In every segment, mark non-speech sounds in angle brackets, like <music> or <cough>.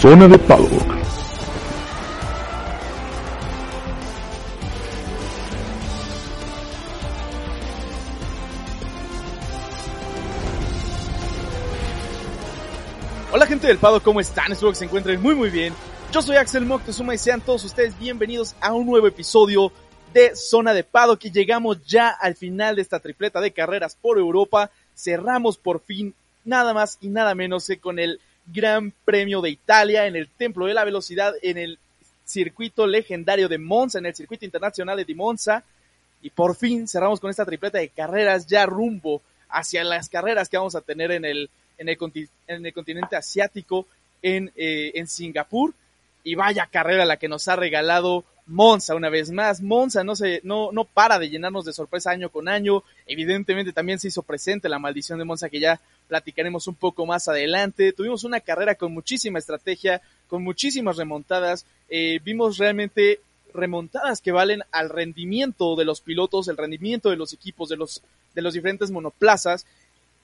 Zona de Paddock. Hola gente del Pado, ¿cómo están? Espero que se encuentren muy muy bien. Yo soy Axel Moctezuma y sean todos ustedes bienvenidos a un nuevo episodio de Zona de Pado que llegamos ya al final de esta tripleta de carreras por Europa. Cerramos por fin nada más y nada menos que con el Gran Premio de Italia en el Templo de la Velocidad en el circuito legendario de Monza, en el circuito internacional de Monza. Y por fin cerramos con esta tripleta de carreras ya rumbo hacia las carreras que vamos a tener en el, en el, en el continente asiático, eh, en Singapur. Y vaya carrera la que nos ha regalado Monza una vez más. Monza no se, no, no para de llenarnos de sorpresa año con año. Evidentemente también se hizo presente la maldición de Monza que ya platicaremos un poco más adelante. Tuvimos una carrera con muchísima estrategia, con muchísimas remontadas. Eh, vimos realmente remontadas que valen al rendimiento de los pilotos, el rendimiento de los equipos, de los, de los diferentes monoplazas.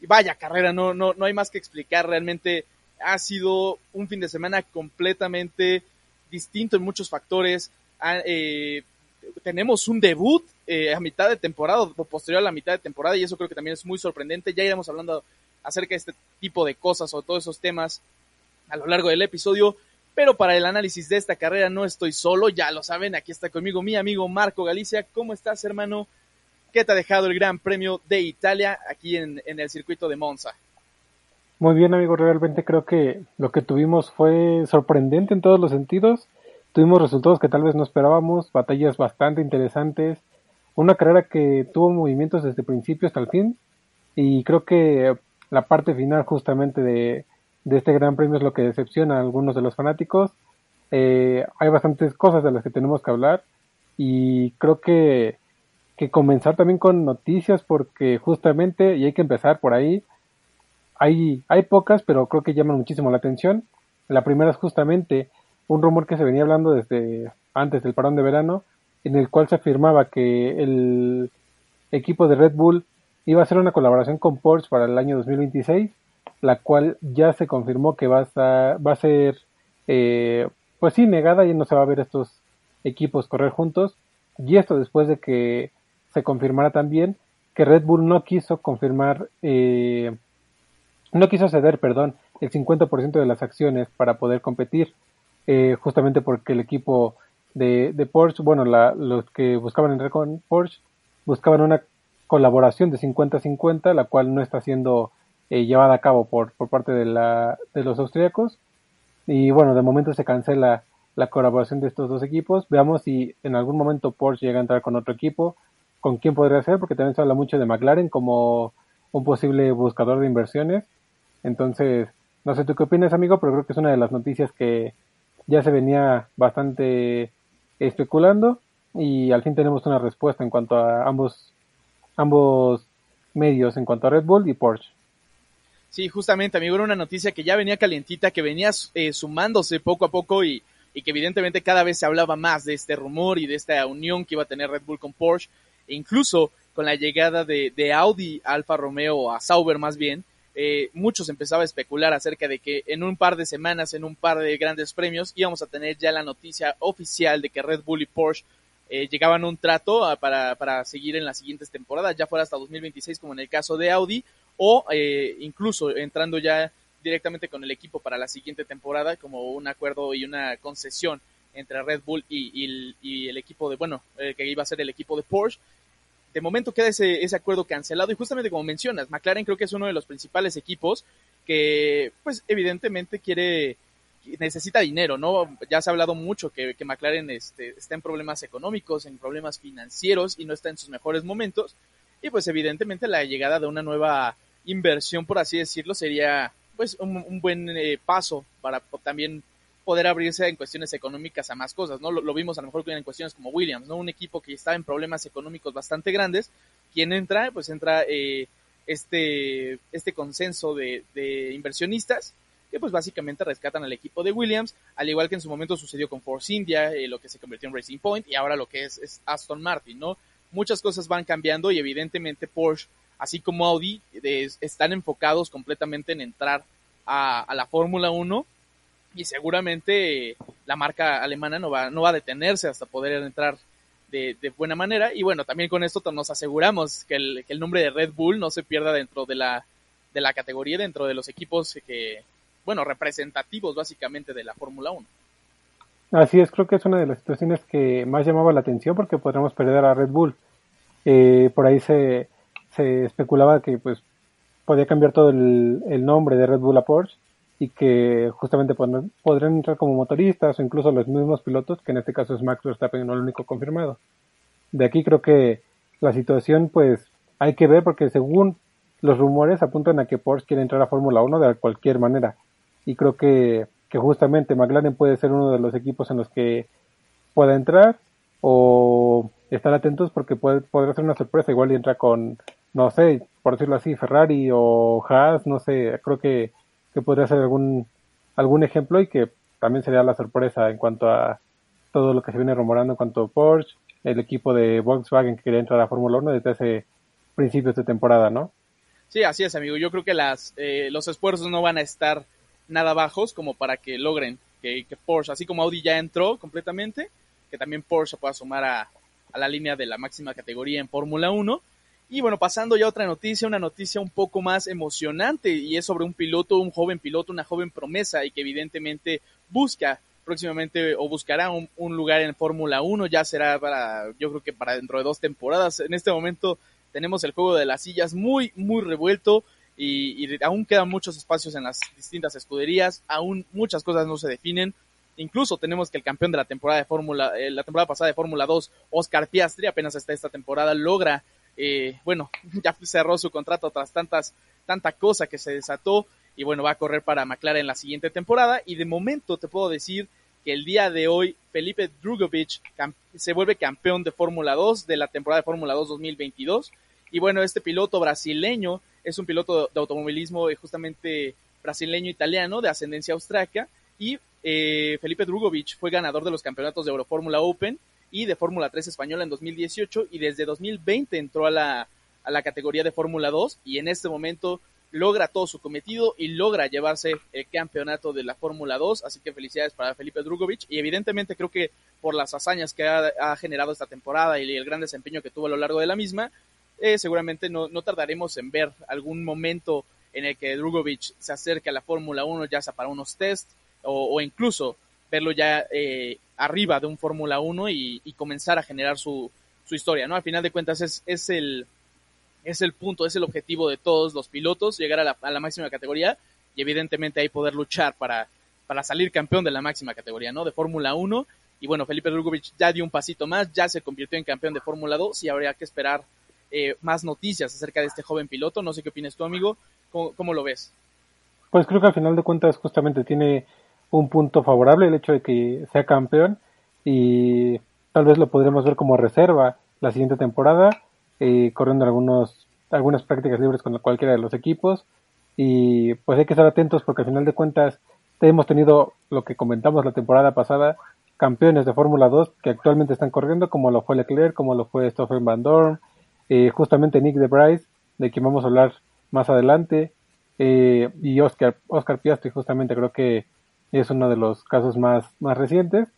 Y vaya carrera, no, no, no hay más que explicar. Realmente ha sido un fin de semana completamente distinto en muchos factores. Ah, eh, tenemos un debut eh, a mitad de temporada o posterior a la mitad de temporada y eso creo que también es muy sorprendente. Ya iremos hablando acerca de este tipo de cosas o todos esos temas a lo largo del episodio. Pero para el análisis de esta carrera no estoy solo, ya lo saben, aquí está conmigo mi amigo Marco Galicia. ¿Cómo estás, hermano? ¿Qué te ha dejado el Gran Premio de Italia aquí en, en el circuito de Monza? Muy bien, amigo, realmente creo que lo que tuvimos fue sorprendente en todos los sentidos. Tuvimos resultados que tal vez no esperábamos, batallas bastante interesantes, una carrera que tuvo movimientos desde el principio hasta el fin y creo que la parte final justamente de, de este gran premio es lo que decepciona a algunos de los fanáticos. Eh, hay bastantes cosas de las que tenemos que hablar y creo que, que comenzar también con noticias porque justamente, y hay que empezar por ahí, hay, hay pocas, pero creo que llaman muchísimo la atención. La primera es justamente un rumor que se venía hablando desde antes del parón de verano, en el cual se afirmaba que el equipo de Red Bull iba a hacer una colaboración con Porsche para el año 2026, la cual ya se confirmó que va a, va a ser, eh, pues sí, negada y no se va a ver estos equipos correr juntos. Y esto después de que se confirmara también que Red Bull no quiso confirmar, eh, no quiso ceder, perdón, el 50% de las acciones para poder competir, eh, justamente porque el equipo de, de Porsche, bueno, la, los que buscaban entrar con Porsche, buscaban una colaboración de 50-50, la cual no está siendo eh, llevada a cabo por, por parte de, la, de los austríacos. Y bueno, de momento se cancela la colaboración de estos dos equipos. Veamos si en algún momento Porsche llega a entrar con otro equipo, con quién podría ser, porque también se habla mucho de McLaren como un posible buscador de inversiones. Entonces, no sé tú qué opinas, amigo, pero creo que es una de las noticias que ya se venía bastante especulando y al fin tenemos una respuesta en cuanto a ambos ambos medios en cuanto a Red Bull y Porsche. Sí, justamente, amigo, era una noticia que ya venía calientita, que venía eh, sumándose poco a poco y, y, que evidentemente cada vez se hablaba más de este rumor y de esta unión que iba a tener Red Bull con Porsche, e incluso con la llegada de, de Audi Alfa Romeo a Sauber más bien, eh, muchos empezaba a especular acerca de que en un par de semanas, en un par de grandes premios, íbamos a tener ya la noticia oficial de que Red Bull y Porsche eh, llegaban a un trato a, para, para seguir en las siguientes temporadas, ya fuera hasta 2026 como en el caso de Audi, o eh, incluso entrando ya directamente con el equipo para la siguiente temporada como un acuerdo y una concesión entre Red Bull y, y, el equipo de, bueno, que iba a ser el equipo de Porsche. De momento queda ese, ese acuerdo cancelado y justamente como mencionas, McLaren creo que es uno de los principales equipos que pues evidentemente quiere necesita dinero, ¿no? Ya se ha hablado mucho que, que McLaren este, está en problemas económicos, en problemas financieros y no está en sus mejores momentos. Y pues evidentemente la llegada de una nueva inversión, por así decirlo, sería pues un, buen eh, paso para también poder abrirse en cuestiones económicas a más cosas, ¿no? Lo, vimos a lo mejor en cuestiones como Williams, ¿no? Un equipo que está en problemas económicos bastante grandes, quien entra, pues entra eh, este, este consenso de, inversionistas que pues básicamente rescatan al equipo de Williams, al igual que en su momento sucedió con Force India, eh, lo que se convirtió en Racing Point y ahora lo que es, Aston Martin, ¿no? Muchas cosas van cambiando y evidentemente Porsche, así como Audi, están enfocados completamente en entrar a, a la Fórmula 1 y seguramente la marca alemana no va, no va a detenerse hasta poder entrar de, buena manera. Y bueno, también con esto nos aseguramos que el, que el, nombre de Red Bull no se pierda dentro de la, de la categoría, dentro de los equipos que, bueno, representativos básicamente de la Fórmula 1. Así es, creo que es una de las situaciones que más llamaba la atención porque podríamos perder a Red Bull. Eh, por ahí se, se especulaba que pues podía cambiar todo el, el nombre de Red Bull a Porsche y que justamente podrán entrar como motoristas o incluso los mismos pilotos, que en este caso es Max Verstappen, no el único confirmado. De aquí creo que la situación pues hay que ver porque según los rumores apuntan a que Porsche quiere entrar a Fórmula 1 de cualquier manera. Y creo que, que justamente McLaren puede ser uno de los equipos en los que pueda entrar o estar atentos porque puede, podrá ser una sorpresa. Igual y entra con, no sé, por decirlo así, Ferrari o Haas, no sé, creo que que podría ser algún, algún ejemplo y que también sería la sorpresa en cuanto a todo lo que se viene rumorando en cuanto a Porsche, el equipo de Volkswagen que quería entrar a Fórmula 1 desde hace principios de temporada, ¿no? Sí, así es, amigo. Yo creo que las, eh, los esfuerzos no van a estar nada bajos como para que logren que, Porsche, así como Audi ya entró completamente, que también Porsche pueda sumar a, a la línea de la máxima categoría en Fórmula 1 y bueno, pasando ya a otra noticia, una noticia un poco más emocionante y es sobre un piloto, un joven piloto, una joven promesa y que evidentemente busca próximamente o buscará un, lugar en Fórmula 1, ya será para, yo creo que para dentro de dos temporadas. En este momento tenemos el juego de las sillas muy, muy revuelto y, aún quedan muchos espacios en las distintas escuderías, aún muchas cosas no se definen. Incluso tenemos que el campeón de la temporada de Fórmula, eh, la temporada pasada de Fórmula 2, Oscar Piastri, apenas hasta esta temporada logra eh, bueno, <laughs> ya cerró su contrato tras tantas, tanta cosa que se desató y bueno, va a correr para McLaren en la siguiente temporada. Y de momento te puedo decir que el día de hoy Felipe Drugovic se vuelve campeón de Fórmula 2 de la temporada de Fórmula 2 2022 y bueno, este piloto brasileño es un piloto de automovilismo eh, justamente brasileño-italiano de ascendencia austriaca. Y eh, Felipe Drugovic fue ganador de los campeonatos de Eurofórmula Open y de Fórmula 3 española en 2018 y desde 2020 entró a la, a la categoría de Fórmula 2 y en este momento logra todo su cometido y logra llevarse el campeonato de la Fórmula 2, así que felicidades para Felipe Drugovic y evidentemente creo que por las hazañas que ha, generado esta temporada y el gran desempeño que tuvo a lo largo de la misma, eh, seguramente no, no, tardaremos en ver algún momento en el que Drugovic se acerque a la Fórmula 1 ya sea para unos test o, o incluso verlo ya eh, arriba de un Fórmula 1 y, comenzar a generar su, su, historia, ¿no? Al final de cuentas es, es, el, es el punto, es el objetivo de todos los pilotos, llegar a la, a la máxima categoría y evidentemente ahí poder luchar para, para salir campeón de la máxima categoría, ¿no? De Fórmula 1. Y bueno, Felipe Drugovic ya dio un pasito más, ya se convirtió en campeón de Fórmula 2 y habría que esperar eh, más noticias acerca de este joven piloto. No sé qué opinas tú, amigo. ¿Cómo, ¿Cómo, lo ves? Pues creo que al final de cuentas justamente tiene un punto favorable el hecho de que sea campeón y tal vez lo podremos ver como reserva la siguiente temporada, eh, corriendo algunos, algunas prácticas libres con cualquiera de los equipos. Y pues hay que estar atentos porque al final de cuentas hemos tenido lo que comentamos la temporada pasada, campeones de Fórmula 2 que actualmente están corriendo como lo fue Leclerc, como lo fue Stoffel Van Dorn, eh, justamente Nick de Bryce, de quien vamos a hablar más adelante, eh, y Oscar, Oscar Piastri justamente creo que es uno de los casos más, más recientes.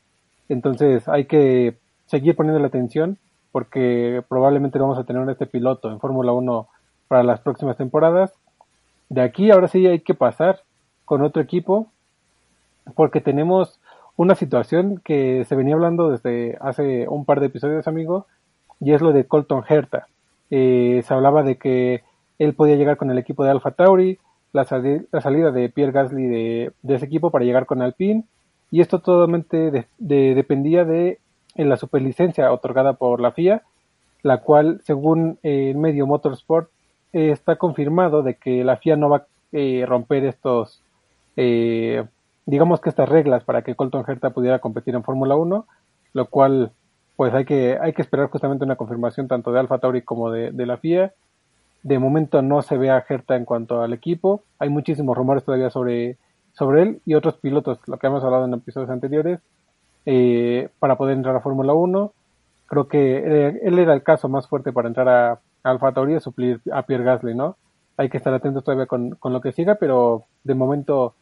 Entonces hay que seguir poniendo la atención porque probablemente vamos a tener este piloto en Fórmula 1 para las próximas temporadas. De aquí ahora sí hay que pasar con otro equipo porque tenemos una situación que se venía hablando desde hace un par de episodios, amigo, y es lo de Colton Herta. Eh, se hablaba de que él podía llegar con el equipo de Alpha Tauri, la, salida de Pierre Gasly de, ese equipo para llegar con Alpine y esto totalmente dependía de la superlicencia otorgada por la FIA, la cual según el medio Motorsport está confirmado de que la FIA no va eh, romper estos, eh, digamos que estas reglas para que Colton Herta pudiera competir en Fórmula 1, lo cual pues hay que, hay que esperar justamente una confirmación tanto de Alfa Tauri como de, de la FIA. De momento no se ve a Herta en cuanto al equipo, hay muchísimos rumores todavía sobre, sobre él y otros pilotos, lo que hemos hablado en episodios anteriores, eh, para poder entrar a Fórmula 1. Creo que eh, él era el caso más fuerte para entrar a, Alfa Tauri y suplir a Pierre Gasly, ¿no? Hay que estar atentos todavía con, con lo que siga, pero de momento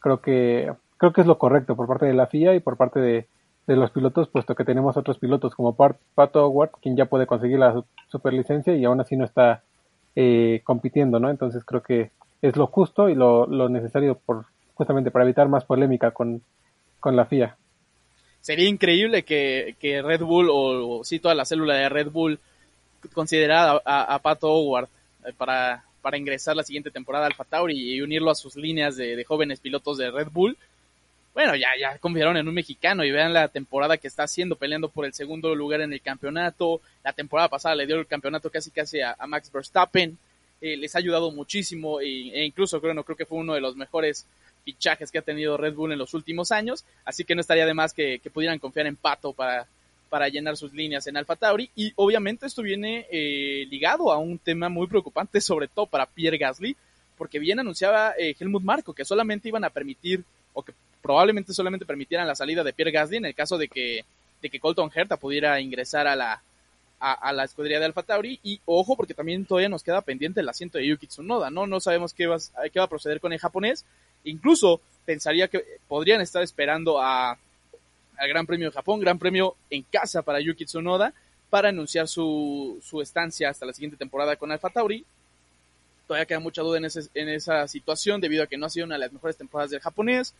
creo que creo que es lo correcto por parte de la FIA y por parte de, de los pilotos, puesto que tenemos otros pilotos como Pato Howard, quien ya puede conseguir la superlicencia y aún así no está eh, compitiendo, ¿no? Entonces creo que es lo justo y lo, lo necesario por justamente para evitar más polémica con, con la FIA sería increíble que, que Red Bull o, o, sí toda la célula de Red Bull considerara a, a, Pato Howard eh, para, para ingresar la siguiente temporada al Tauri y unirlo a sus líneas de, de, jóvenes pilotos de Red Bull. Bueno, ya, ya confiaron en un mexicano y vean la temporada que está haciendo, peleando por el segundo lugar en el campeonato. La temporada pasada le dio el campeonato casi casi a, Max Verstappen. Eh, les ha ayudado muchísimo e, e incluso creo, no, creo que fue uno de los mejores fichajes que ha tenido Red Bull en los últimos años, así que no estaría de más que, que pudieran confiar en Pato para, para llenar sus líneas en Alfa Tauri y obviamente esto viene eh, ligado a un tema muy preocupante sobre todo para Pierre Gasly porque bien anunciaba eh, Helmut Marco que solamente iban a permitir o que probablemente solamente permitieran la salida de Pierre Gasly en el caso de que de que Colton Herta pudiera ingresar a la a, la escudería de Alfa Tauri y ojo porque también todavía nos queda pendiente el asiento de Yuki Tsunoda, ¿no? No sabemos qué va, qué va a proceder con el japonés, Incluso pensaría que podrían estar esperando a, al Gran Premio de Japón, Gran Premio en casa para Yuki Tsunoda, para anunciar su, su estancia hasta la siguiente temporada con Alfa Tauri. Todavía queda mucha duda en, ese, en esa situación debido a que no ha sido una de las mejores temporadas del japonés.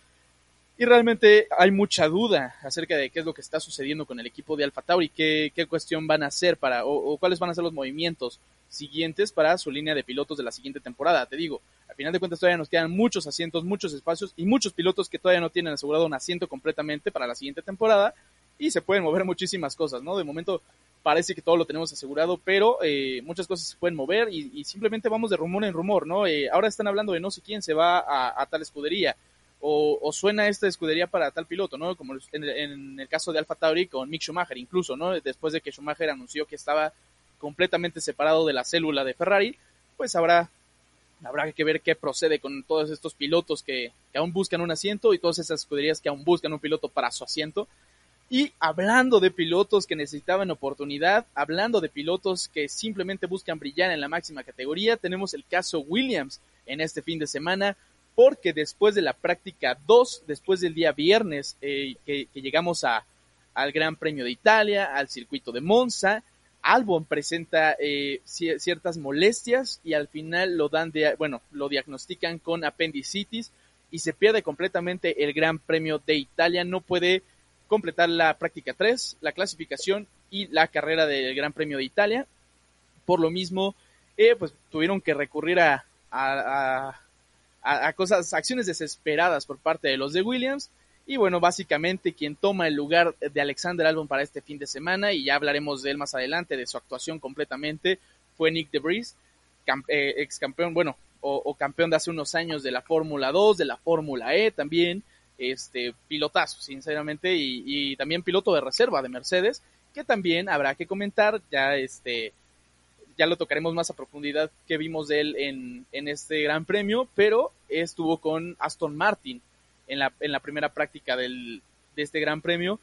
Y realmente hay mucha duda acerca de qué es lo que está sucediendo con el equipo de Alfa Tauri, qué, qué cuestión van a hacer para, o, cuáles van a ser los movimientos siguientes para su línea de pilotos de la siguiente temporada. Te digo, al final de cuentas todavía nos quedan muchos asientos, muchos espacios y muchos pilotos que todavía no tienen asegurado un asiento completamente para la siguiente temporada y se pueden mover muchísimas cosas, ¿no? De momento parece que todo lo tenemos asegurado, pero eh, muchas cosas se pueden mover y, y, simplemente vamos de rumor en rumor, ¿no? Eh, ahora están hablando de no sé quién se va a tal escudería o, suena esta escudería para tal piloto, ¿no? Como en, en el caso de Alfa Tauri con Mick Schumacher, incluso, ¿no? Después de que Schumacher anunció que estaba completamente separado de la célula de Ferrari, pues habrá habrá que ver qué procede con todos estos pilotos que, que, aún buscan un asiento y todas esas escuderías que aún buscan un piloto para su asiento. Y hablando de pilotos que necesitaban oportunidad, hablando de pilotos que simplemente buscan brillar en la máxima categoría, tenemos el caso Williams en este fin de semana, porque después de la práctica 2, después del día viernes eh, que, llegamos a, al Gran Premio de Italia, al circuito de Monza, Albon presenta eh, ciertas molestias y al final lo dan de, bueno, lo diagnostican con apendicitis y se pierde completamente el Gran Premio de Italia. No puede completar la práctica 3, la clasificación y la carrera del Gran Premio de Italia. Por lo mismo, eh, pues tuvieron que recurrir a, a, a, a cosas, acciones desesperadas por parte de los de Williams. Y bueno, básicamente quien toma el lugar de Alexander Albon para este fin de semana, y ya hablaremos de él más adelante, de su actuación completamente, fue Nick DeBris, eh, ex campeón, bueno, o, o, campeón de hace unos años de la Fórmula 2, de la Fórmula E también, este pilotazo, sinceramente, y, y, también piloto de reserva de Mercedes, que también habrá que comentar, ya este ya lo tocaremos más a profundidad que vimos de él en, en este gran premio, pero estuvo con Aston Martin en la, en la primera práctica del, de este gran premio.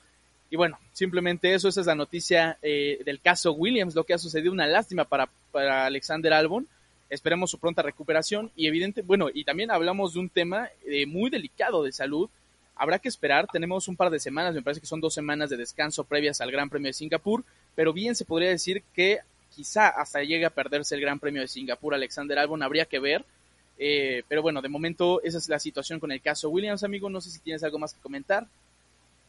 Y bueno, simplemente eso, esa es la noticia eh, del caso Williams, lo que ha sucedido, una lástima para, para Alexander Albon. Esperemos su pronta recuperación y evidente, bueno, y también hablamos de un tema eh, muy delicado de salud. Habrá que esperar, tenemos un par de semanas, me parece que son dos semanas de descanso previas al Gran Premio de Singapur, pero bien se podría decir que quizá hasta llegue a perderse el Gran Premio de Singapur Alexander Albon, habría que ver, eh, pero bueno, de momento esa es la situación con el caso Williams, amigo. No sé si tienes algo más que comentar.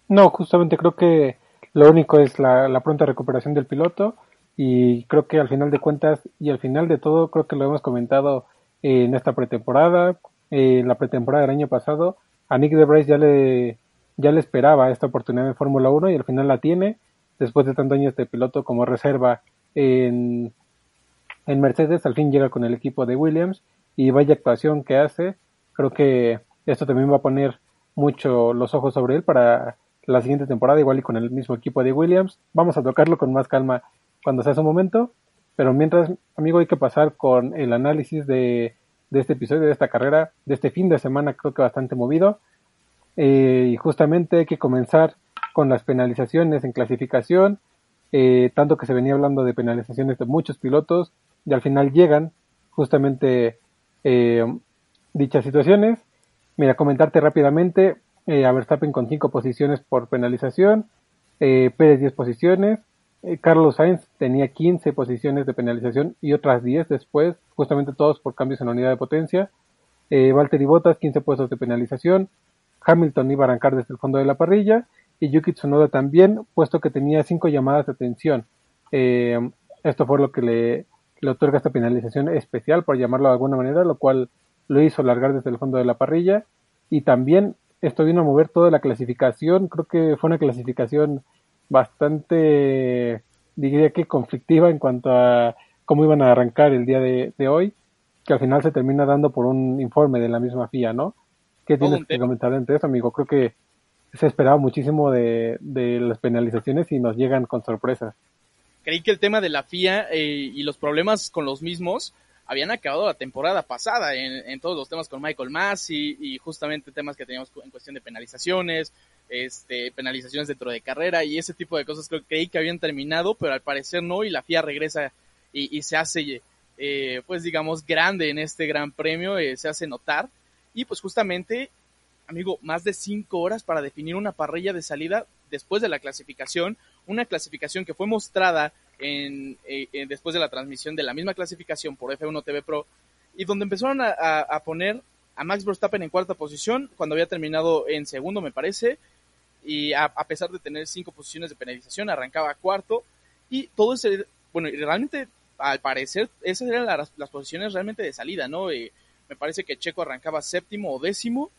No, justamente creo que lo único es la, la pronta recuperación del piloto y creo que al final de cuentas y al final de todo creo que lo hemos comentado en esta pretemporada, eh, la pretemporada del año pasado, a Nick DeBrice ya le ya le esperaba esta oportunidad en Fórmula 1 y al final la tiene después de tantos años de piloto como reserva en, Mercedes, al fin llega con el equipo de Williams y vaya actuación que hace. Creo que esto también va a poner mucho los ojos sobre él para la siguiente temporada, igual y con el mismo equipo de Williams. Vamos a tocarlo con más calma cuando sea su momento, pero mientras, amigo, hay que pasar con el análisis de, de este episodio, de esta carrera, de este fin de semana, creo que bastante movido. Eh, y justamente hay que comenzar con las penalizaciones en clasificación, eh, tanto que se venía hablando de penalizaciones de muchos pilotos, y al final llegan justamente eh, dichas situaciones. Mira, comentarte rápidamente, eh, a Verstappen con 5 posiciones por penalización, eh, Pérez 10 posiciones, eh, Carlos Sainz tenía 15 posiciones de penalización y otras 10 después, justamente todos por cambios en la unidad de potencia, eh, Valtteri Bottas 15 puestos de penalización, Hamilton iba a arrancar desde el fondo de la parrilla y Yuki Tsunoda también, puesto que tenía 5 llamadas de atención. esto fue lo que le, le otorga esta penalización especial, por llamarlo de alguna manera, lo cual lo hizo largar desde el fondo de la parrilla y también esto vino a mover toda la clasificación. Creo que fue una clasificación bastante, diría que conflictiva en cuanto a cómo iban a arrancar el día de, hoy, que al final se termina dando por un informe de la misma FIA, ¿no? ¿Qué tienes que comentar entre eso, amigo? Creo que se esperaba muchísimo de, las penalizaciones y nos llegan con sorpresas. Creí que el tema de la FIA eh, y los problemas con los mismos habían acabado la temporada pasada en, todos los temas con Michael Massey y justamente temas que teníamos en cuestión de penalizaciones, este, penalizaciones dentro de carrera y ese tipo de cosas que creí que habían terminado, pero al parecer no y la FIA regresa y, se hace, eh, pues digamos, grande en este gran premio, eh, se hace notar y pues justamente, amigo, más de cinco horas para definir una parrilla de salida después de la clasificación, una clasificación que fue mostrada en, eh, después de la transmisión de la misma clasificación por F1 TV Pro, y donde empezaron a, poner a Max Verstappen en cuarta posición, cuando había terminado en segundo, me parece, y a, pesar de tener cinco posiciones de penalización, arrancaba cuarto, y todo ese, bueno, y realmente, al parecer, esas eran las, posiciones realmente de salida, ¿no? Eh, me parece que Checo arrancaba séptimo o décimo,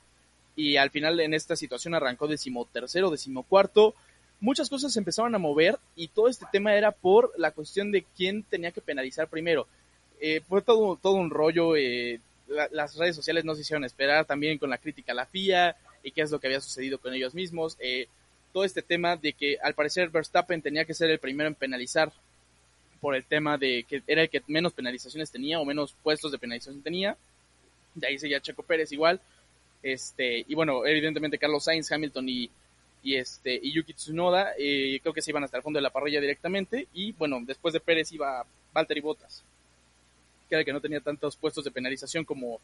y al final en esta situación arrancó decimotercero, decimocuarto, muchas cosas se empezaron a mover y todo este tema era por la cuestión de quién tenía que penalizar primero. Eh, fue todo, todo un rollo, eh, las redes sociales no se hicieron esperar también con la crítica a la FIA y qué es lo que había sucedido con ellos mismos. Eh, todo este tema de que al parecer Verstappen tenía que ser el primero en penalizar por el tema de que era el que menos penalizaciones tenía o menos puestos de penalización tenía. De ahí seguía Checo Pérez igual. Este, y bueno, evidentemente Carlos Sainz, Hamilton y, y este y Yuki Tsunoda eh, creo que se iban hasta el fondo de la parrilla directamente y bueno después de Pérez iba Valtteri Bottas que era el que no tenía tantos puestos de penalización como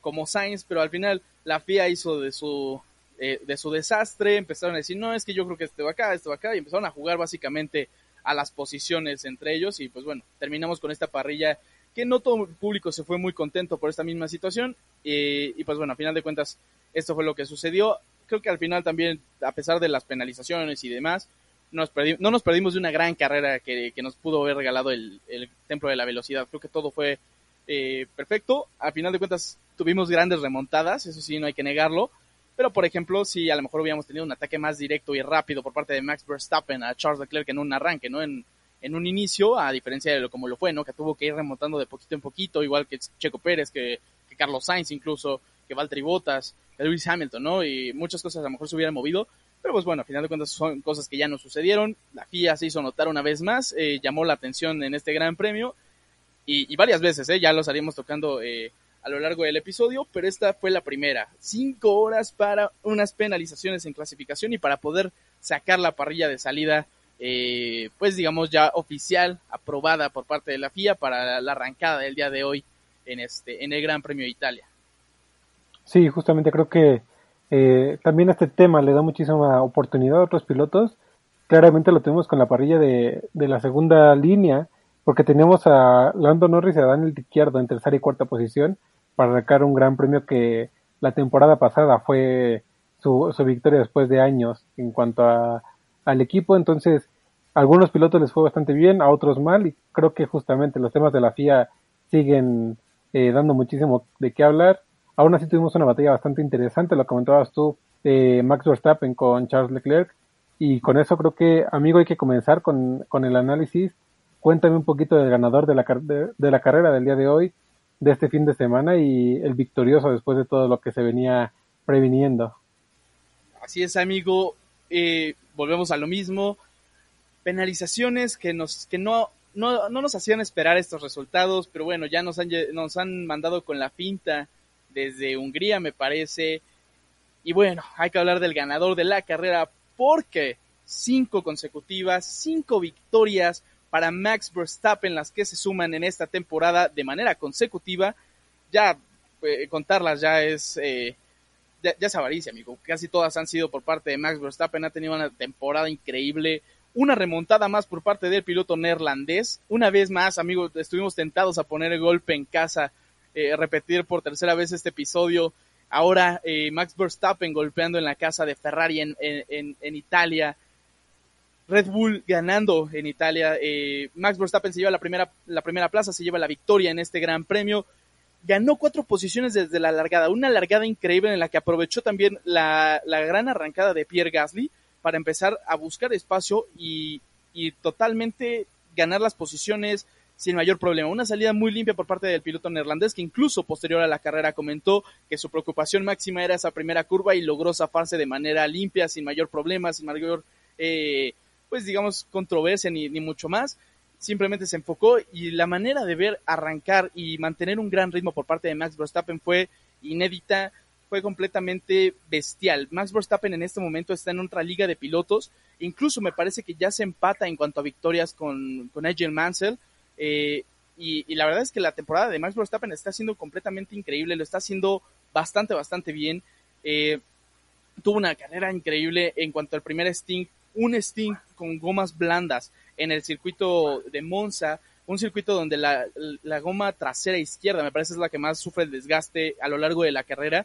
como Sainz pero al final la FIA hizo de su eh, de su desastre empezaron a decir no es que yo creo que este va acá este va acá y empezaron a jugar básicamente a las posiciones entre ellos y pues bueno terminamos con esta parrilla que no todo el público se fue muy contento por esta misma situación y pues bueno a final de cuentas esto fue lo que sucedió creo que al final también, a pesar de las penalizaciones y demás, no nos perdimos de una gran carrera que, nos pudo haber regalado el, Templo de la Velocidad. Creo que todo fue eh, perfecto. Al final de cuentas, tuvimos grandes remontadas, eso sí, no hay que negarlo. Pero, por ejemplo, si a lo mejor hubiéramos tenido un ataque más directo y rápido por parte de Max Verstappen a Charles Leclerc en un arranque, ¿no? En, en un inicio, a diferencia de lo como lo fue, ¿no? Que tuvo que ir remontando de poquito en poquito, igual que Checo Pérez, que, que Carlos Sainz incluso, que Valtteri Bottas de Lewis Hamilton, ¿no? Y muchas cosas a lo mejor se hubieran movido, pero pues bueno, al final de cuentas son cosas que ya no sucedieron. La FIA se hizo notar una vez más, eh, llamó la atención en este gran premio y, varias veces, ¿eh? Ya lo estaríamos tocando eh, a lo largo del episodio, pero esta fue la primera. Cinco horas para unas penalizaciones en clasificación y para poder sacar la parrilla de salida, eh, pues digamos ya oficial, aprobada por parte de la FIA para la arrancada del día de hoy en este en el Gran Premio de Italia. Sí, justamente creo que eh, también este tema le da muchísima oportunidad a otros pilotos. Claramente lo tenemos con la parrilla de, de la segunda línea, porque tenemos a Lando Norris y a Daniel Ricciardo en tercera y cuarta posición para arrancar un gran premio que la temporada pasada fue su, su victoria después de años en cuanto al equipo. Entonces, algunos pilotos les fue bastante bien, a otros mal, y creo que justamente los temas de la FIA siguen eh, dando muchísimo de qué hablar. Aún así tuvimos una batalla bastante interesante, lo comentabas tú, de Max Verstappen con Charles Leclerc. Y con eso creo que, amigo, hay que comenzar con, con el análisis. Cuéntame un poquito del ganador de la, de, la carrera del día de hoy. de este fin de semana y el victorioso después de todo lo que se venía previniendo. Así es, amigo. Eh, volvemos a lo mismo. Penalizaciones que nos que no, no, no, nos hacían esperar estos resultados, pero bueno, ya nos han, nos han mandado con la finta desde Hungría, me parece. Y bueno, hay que hablar del ganador de la carrera porque cinco consecutivas, cinco victorias para Max Verstappen, las que se suman en esta temporada de manera consecutiva. Ya eh, contarlas ya es eh, ya, es avaricia, amigo. Casi todas han sido por parte de Max Verstappen. Ha tenido una temporada increíble. Una remontada más por parte del piloto neerlandés. Una vez más, amigo, estuvimos tentados a poner el golpe en casa, eh, repetir por tercera vez este episodio. Ahora eh, Max Verstappen golpeando en la casa de Ferrari en, en, en Italia. Red Bull ganando en Italia. Eh, Max Verstappen se lleva la primera, la primera plaza, se lleva la victoria en este gran premio ganó cuatro posiciones desde la largada, una largada increíble en la que aprovechó también la, gran arrancada de Pierre Gasly para empezar a buscar espacio y, totalmente ganar las posiciones sin mayor problema. Una salida muy limpia por parte del piloto neerlandés que incluso posterior a la carrera comentó que su preocupación máxima era esa primera curva y logró zafarse de manera limpia, sin mayor problema, sin mayor, eh, pues digamos, controversia ni, ni mucho más simplemente se enfocó y la manera de ver arrancar y mantener un gran ritmo por parte de Max Verstappen fue inédita, fue completamente bestial. Max Verstappen en este momento está en otra liga de pilotos, incluso me parece que ya se empata en cuanto a victorias con, con Mansell. Eh, y, la verdad es que la temporada de Max Verstappen está siendo completamente increíble, lo está haciendo bastante, bastante bien. Eh, tuvo una carrera increíble en cuanto al primer Sting, un Sting con gomas blandas en el circuito de Monza, un circuito donde la, goma trasera izquierda, me parece, es la que más sufre desgaste a lo largo de la carrera.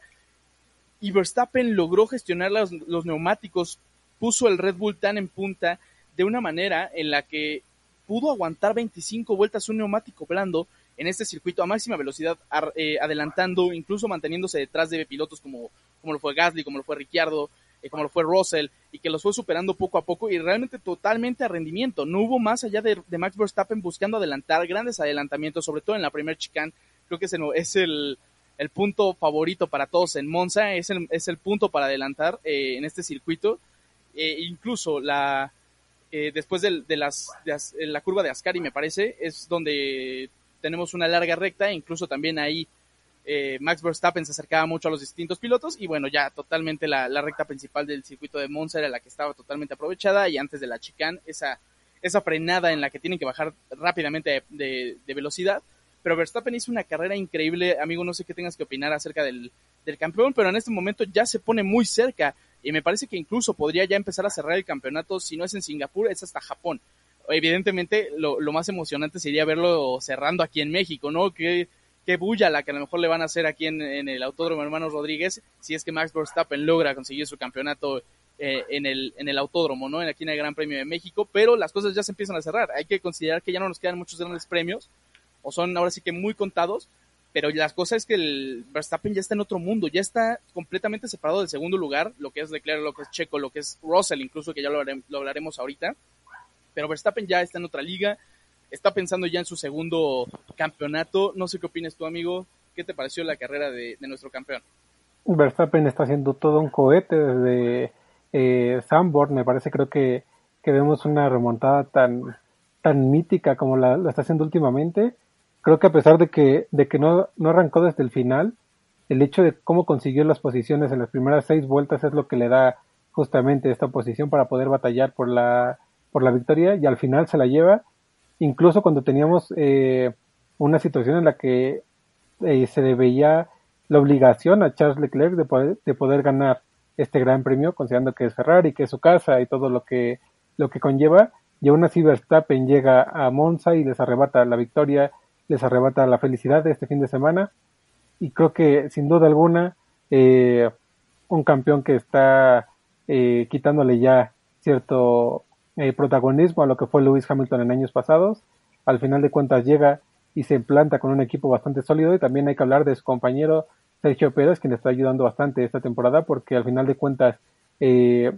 Y Verstappen logró gestionar los, neumáticos, puso el Red Bull tan en punta de una manera en la que pudo aguantar 25 vueltas un neumático blando en este circuito a máxima velocidad, eh, adelantando, incluso manteniéndose detrás de pilotos como, como lo fue Gasly, como lo fue Ricciardo, eh, como lo fue Russell, y que los fue superando poco a poco y realmente totalmente a rendimiento. No hubo más allá de, Max Verstappen buscando adelantar grandes adelantamientos, sobre todo en la primer chicane. Creo que ese es el, el punto favorito para todos en Monza, es el, es el punto para adelantar eh, en este circuito. Eh, incluso la, después de, las, de la curva de Ascari, me parece, es donde tenemos una larga recta, incluso también ahí eh, Max Verstappen se acercaba mucho a los distintos pilotos y bueno, ya totalmente la, recta principal del circuito de Monza era la que estaba totalmente aprovechada y antes de la chicane, esa, esa frenada en la que tienen que bajar rápidamente de, velocidad. Pero Verstappen hizo una carrera increíble, amigo, no sé qué tengas que opinar acerca del, del campeón, pero en este momento ya se pone muy cerca y me parece que incluso podría ya empezar a cerrar el campeonato, si no es en Singapur, es hasta Japón. Evidentemente, lo, lo más emocionante sería verlo cerrando aquí en México, ¿no? Que qué bulla la que a lo mejor le van a hacer aquí en, el Autódromo Hermanos Rodríguez si es que Max Verstappen logra conseguir su campeonato eh, en, el, en el autódromo, ¿no? En aquí en el Gran Premio de México, pero las cosas ya se empiezan a cerrar. Hay que considerar que ya no nos quedan muchos grandes premios, o son ahora sí que muy contados, pero las cosas es que el Verstappen ya está en otro mundo, ya está completamente separado del segundo lugar, lo que es Leclerc, lo que es Checo, lo que es Russell, incluso que ya lo, lo hablaremos ahorita, pero Verstappen ya está en otra liga, está pensando ya en su segundo campeonato. No sé qué opinas tú, amigo. ¿Qué te pareció la carrera de, nuestro campeón? Verstappen está haciendo todo un cohete desde eh, Me parece, creo que, que vemos una remontada tan, tan mítica como la, está haciendo últimamente. Creo que a pesar de que, de que no, no arrancó desde el final, el hecho de cómo consiguió las posiciones en las primeras seis vueltas es lo que le da justamente esta posición para poder batallar por la, por la victoria y al final se la lleva. Incluso cuando teníamos eh, una situación en la que eh, se le veía la obligación a Charles Leclerc de poder, de poder ganar este gran premio, considerando que es Ferrari, que es su casa y todo lo que, lo que conlleva, y aún así Verstappen llega a Monza y les arrebata la victoria, les arrebata la felicidad de este fin de semana, y creo que sin duda alguna eh, un campeón que está quitándole ya cierto eh, protagonismo a lo que fue Lewis Hamilton en años pasados. Al final de cuentas llega y se implanta con un equipo bastante sólido y también hay que hablar de su compañero Sergio Pérez, quien le está ayudando bastante esta temporada porque al final de cuentas eh,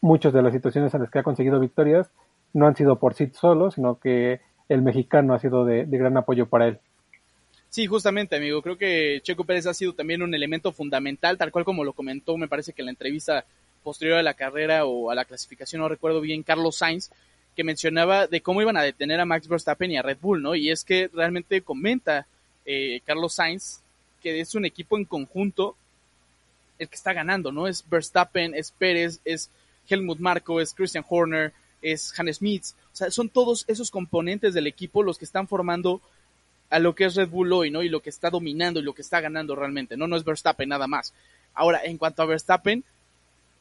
muchas de las situaciones en las que ha conseguido victorias no han sido por sí solo, sino que el mexicano ha sido de, gran apoyo para él. Sí, justamente, amigo. Creo que Checo Pérez ha sido también un elemento fundamental, tal cual como lo comentó, me parece que en la entrevista posterior a la carrera o a la clasificación, no recuerdo bien, Carlos Sainz, que mencionaba de cómo iban a detener a Max Verstappen y a Red Bull, ¿no? Y es que realmente comenta eh, Carlos Sainz que es un equipo en conjunto el que está ganando, ¿no? Es Verstappen, es Pérez, es Helmut Marko, es Christian Horner, es Hannes Smith. O sea, son todos esos componentes del equipo los que están formando a lo que es Red Bull hoy, ¿no? Y lo que está dominando y lo que está ganando realmente, ¿no? No es Verstappen nada más. Ahora, en cuanto a Verstappen,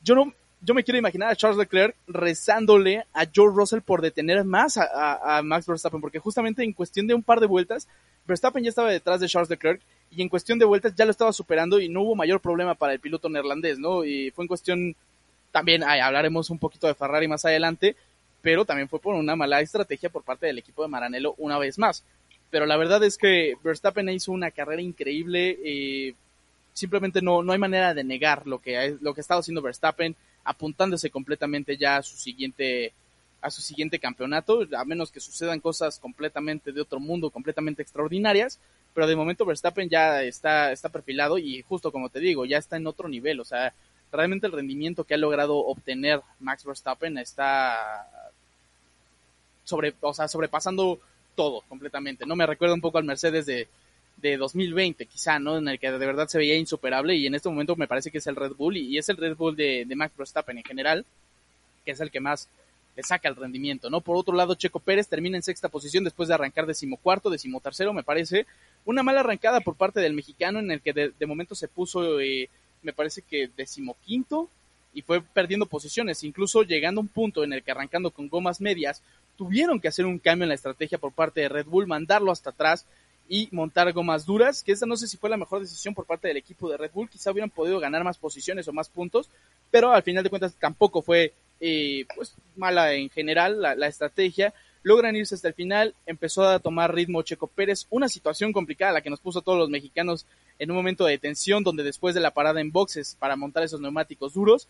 yo no, yo me quiero imaginar a Charles Leclerc rezándole a George Russell por detener más a, Max Verstappen, porque justamente en cuestión de un par de vueltas, Verstappen ya estaba detrás de Charles Leclerc y en cuestión de vueltas ya lo estaba superando y no hubo mayor problema para el piloto neerlandés, ¿no? Y fue en cuestión, también hablaremos un poquito de Ferrari más adelante, pero también fue por una mala estrategia por parte del equipo de Maranello una vez más. Pero la verdad es que Verstappen hizo una carrera increíble, eh, simplemente no, no hay manera de negar lo que, lo que ha estado haciendo Verstappen, apuntándose completamente ya a su siguiente a su siguiente campeonato, a menos que sucedan cosas completamente de otro mundo, completamente extraordinarias, pero de momento Verstappen ya está, está perfilado y justo como te digo, ya está en otro nivel, o sea, realmente el rendimiento que ha logrado obtener Max Verstappen está sobre, o sea, sobrepasando todo completamente, ¿no? Me recuerda un poco al Mercedes de, de 2020, quizá, ¿no? En el que de verdad se veía insuperable y en este momento me parece que es el Red Bull y, es el Red Bull de, de, Max Verstappen en general, que es el que más le saca el rendimiento, ¿no? Por otro lado, Checo Pérez termina en sexta posición después de arrancar decimocuarto, decimotercero, me parece. Una mala arrancada por parte del mexicano en el que de, momento se puso, eh, me parece que decimoquinto y fue perdiendo posiciones, incluso llegando a un punto en el que arrancando con gomas medias, tuvieron que hacer un cambio en la estrategia por parte de Red Bull, mandarlo hasta atrás y montar gomas duras, que esa no sé si fue la mejor decisión por parte del equipo de Red Bull, quizá hubieran podido ganar más posiciones o más puntos, pero al final de cuentas tampoco fue eh, pues mala en general la, estrategia, logran irse hasta el final, empezó a tomar ritmo Checo Pérez, una situación complicada la que nos puso a todos los mexicanos en un momento de tensión, donde después de la parada en boxes para montar esos neumáticos duros,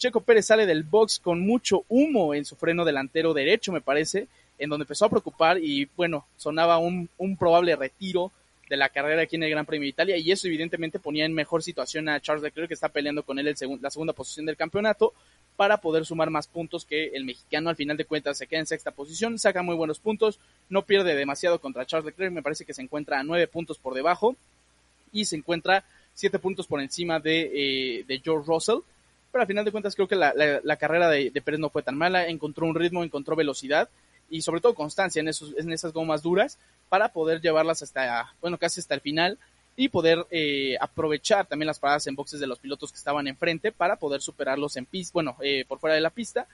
Checo Pérez sale del box con mucho humo en su freno delantero derecho, me parece, en donde empezó a preocupar y bueno, sonaba un, probable retiro de la carrera aquí en el Gran Premio de Italia y eso evidentemente ponía en mejor situación a Charles Leclerc que está peleando con él el la segunda posición del campeonato para poder sumar más puntos que el mexicano. Al final de cuentas se queda en sexta posición, saca muy buenos puntos, no pierde demasiado contra Charles Leclerc, me parece que se encuentra a nueve puntos por debajo y se encuentra siete puntos por encima de, eh, de George Russell, pero al final de cuentas creo que la, carrera de, Pérez no fue tan mala, encontró un ritmo, encontró velocidad y sobre todo constancia en, esos, en esas gomas duras para poder llevarlas hasta, bueno, casi hasta el final y poder eh, aprovechar también las paradas en boxes de los pilotos que estaban enfrente para poder superarlos en pista, bueno, eh, por fuera de la pista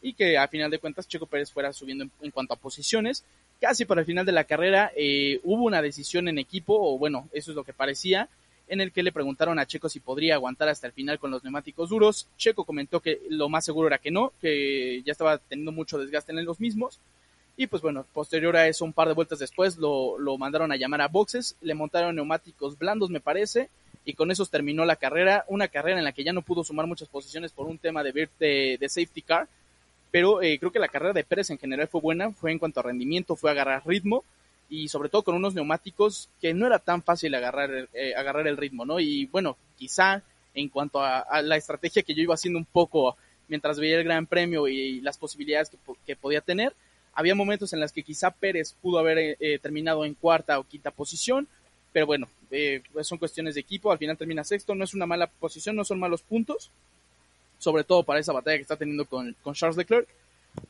y que a final de cuentas Checo Pérez fuera subiendo en, cuanto a posiciones. Casi para el final de la carrera eh, hubo una decisión en equipo, o bueno, eso es lo que parecía, en el que le preguntaron a Checo si podría aguantar hasta el final con los neumáticos duros. Checo comentó que lo más seguro era que no, que ya estaba teniendo mucho desgaste en los mismos. Y pues bueno, posterior a eso, un par de vueltas después, lo, lo mandaron a llamar a boxes, le montaron neumáticos blandos, me parece, y con esos terminó la carrera, una carrera en la que ya no pudo sumar muchas posiciones por un tema de, de, de safety car, pero eh, creo que la carrera de Pérez en general fue buena, fue en cuanto a rendimiento, fue agarrar ritmo, y sobre todo con unos neumáticos que no era tan fácil agarrar, eh, agarrar el ritmo, ¿no? Y bueno, quizá en cuanto a, la estrategia que yo iba haciendo un poco mientras veía el Gran Premio y, las posibilidades que, podía tener, había momentos en los que quizá Pérez pudo haber eh, eh, terminado en cuarta o quinta posición, pero bueno, eh, pues son cuestiones de equipo, al final termina sexto, no es una mala posición, no son malos puntos, sobre todo para esa batalla que está teniendo con, Charles Leclerc,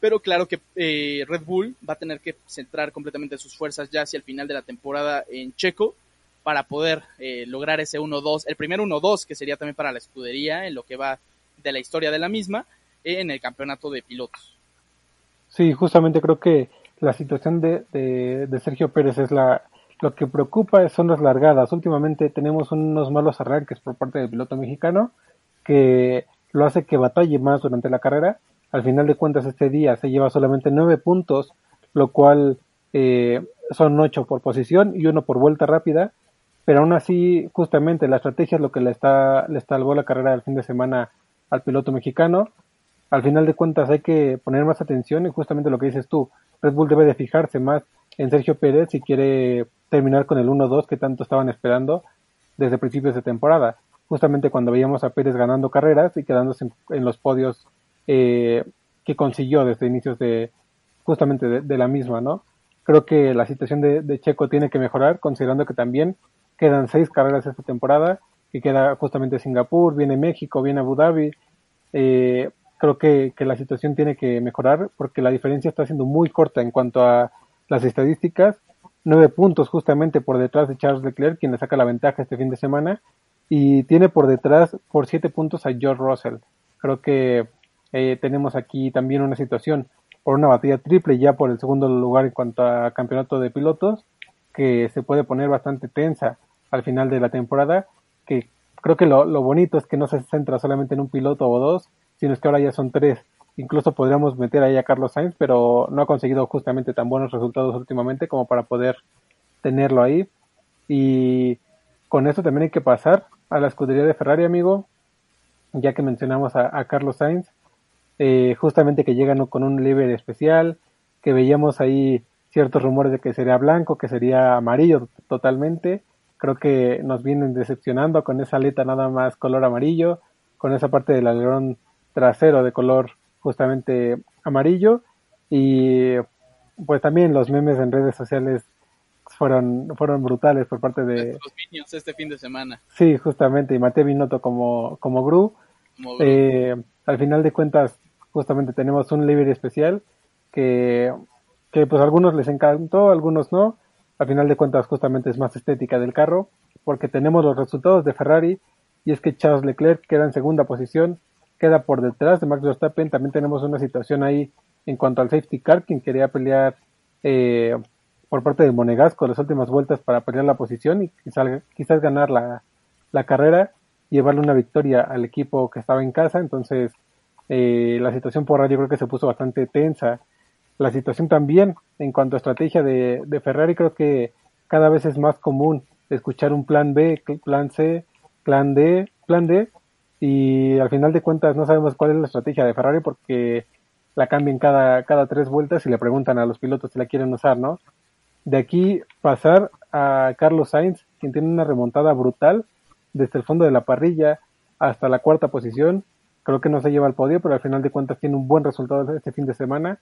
pero claro que Red Bull va a tener que centrar completamente sus fuerzas ya hacia el final de la temporada en Checo para poder lograr ese 1-2, el primer 1-2 que sería también para la escudería en lo que va de la historia de la misma en el campeonato de pilotos. Sí, justamente creo que la situación de, de, Sergio Pérez es la lo que preocupa son las largadas. Últimamente tenemos unos malos arranques por parte del piloto mexicano que lo hace que batalle más durante la carrera. Al final de cuentas este día se lleva solamente nueve puntos, lo cual eh, son ocho por posición y uno por vuelta rápida. Pero aún así, justamente la estrategia es lo que le está le salvó la carrera del fin de semana al piloto mexicano al final de cuentas hay que poner más atención y justamente lo que dices tú, Red Bull debe de fijarse más en Sergio Pérez si quiere terminar con el 1-2 que tanto estaban esperando desde principios de temporada. Justamente cuando veíamos a Pérez ganando carreras y quedándose en, los podios eh, que consiguió desde inicios de justamente de, la misma, ¿no? Creo que la situación de, Checo tiene que mejorar, considerando que también quedan seis carreras esta temporada, que queda justamente Singapur, viene México, viene Abu Dhabi. Eh, creo que, que la situación tiene que mejorar porque la diferencia está siendo muy corta en cuanto a las estadísticas nueve puntos justamente por detrás de Charles Leclerc, quien le saca la ventaja este fin de semana, y tiene por detrás por siete puntos a George Russell. Creo que eh, tenemos aquí también una situación por una batalla triple ya por el segundo lugar en cuanto a campeonato de pilotos, que se puede poner bastante tensa al final de la temporada, que creo que lo, lo bonito es que no se centra solamente en un piloto o dos, sino es que ahora ya son tres Incluso podríamos meter ahí a Carlos Sainz, pero no ha conseguido justamente tan buenos resultados últimamente como para poder tenerlo ahí. Y con eso también hay que pasar a la escudería de Ferrari, amigo, ya que mencionamos a, Carlos Sainz, eh, justamente que llegan con un livery especial, que veíamos ahí ciertos rumores de que sería blanco, que sería amarillo totalmente. Creo que nos vienen decepcionando con esa aleta nada más color amarillo, con esa parte del alerón trasero de color justamente amarillo y pues también los memes en redes sociales fueron fueron brutales por parte de los Minions este fin de semana. Sí, justamente y Mateo Binotto como como Gru. Eh, al final de cuentas justamente tenemos un livery especial que que pues a algunos les encantó, a algunos no. Al final de cuentas justamente es más estética del carro porque tenemos los resultados de Ferrari y es que Charles Leclerc queda en segunda posición queda por detrás de Max Verstappen. También tenemos una situación ahí en cuanto al safety car, quien quería pelear eh, por parte de Monegasco las últimas vueltas para pelear la posición y quizás, quizás ganar la, la carrera, llevarle una victoria al equipo que estaba en casa. Entonces, eh, la situación por radio creo que se puso bastante tensa. La situación también en cuanto a estrategia de, de Ferrari, creo que cada vez es más común escuchar un plan B, plan C, plan D, plan D, y al final de cuentas no sabemos cuál es la estrategia de Ferrari porque la cambian cada, cada tres vueltas y le preguntan a los pilotos si la quieren usar, ¿no? De aquí pasar a Carlos Sainz, quien tiene una remontada brutal desde el fondo de la parrilla hasta la cuarta posición. Creo que no se lleva al podio, pero al final de cuentas tiene un buen resultado este fin de semana.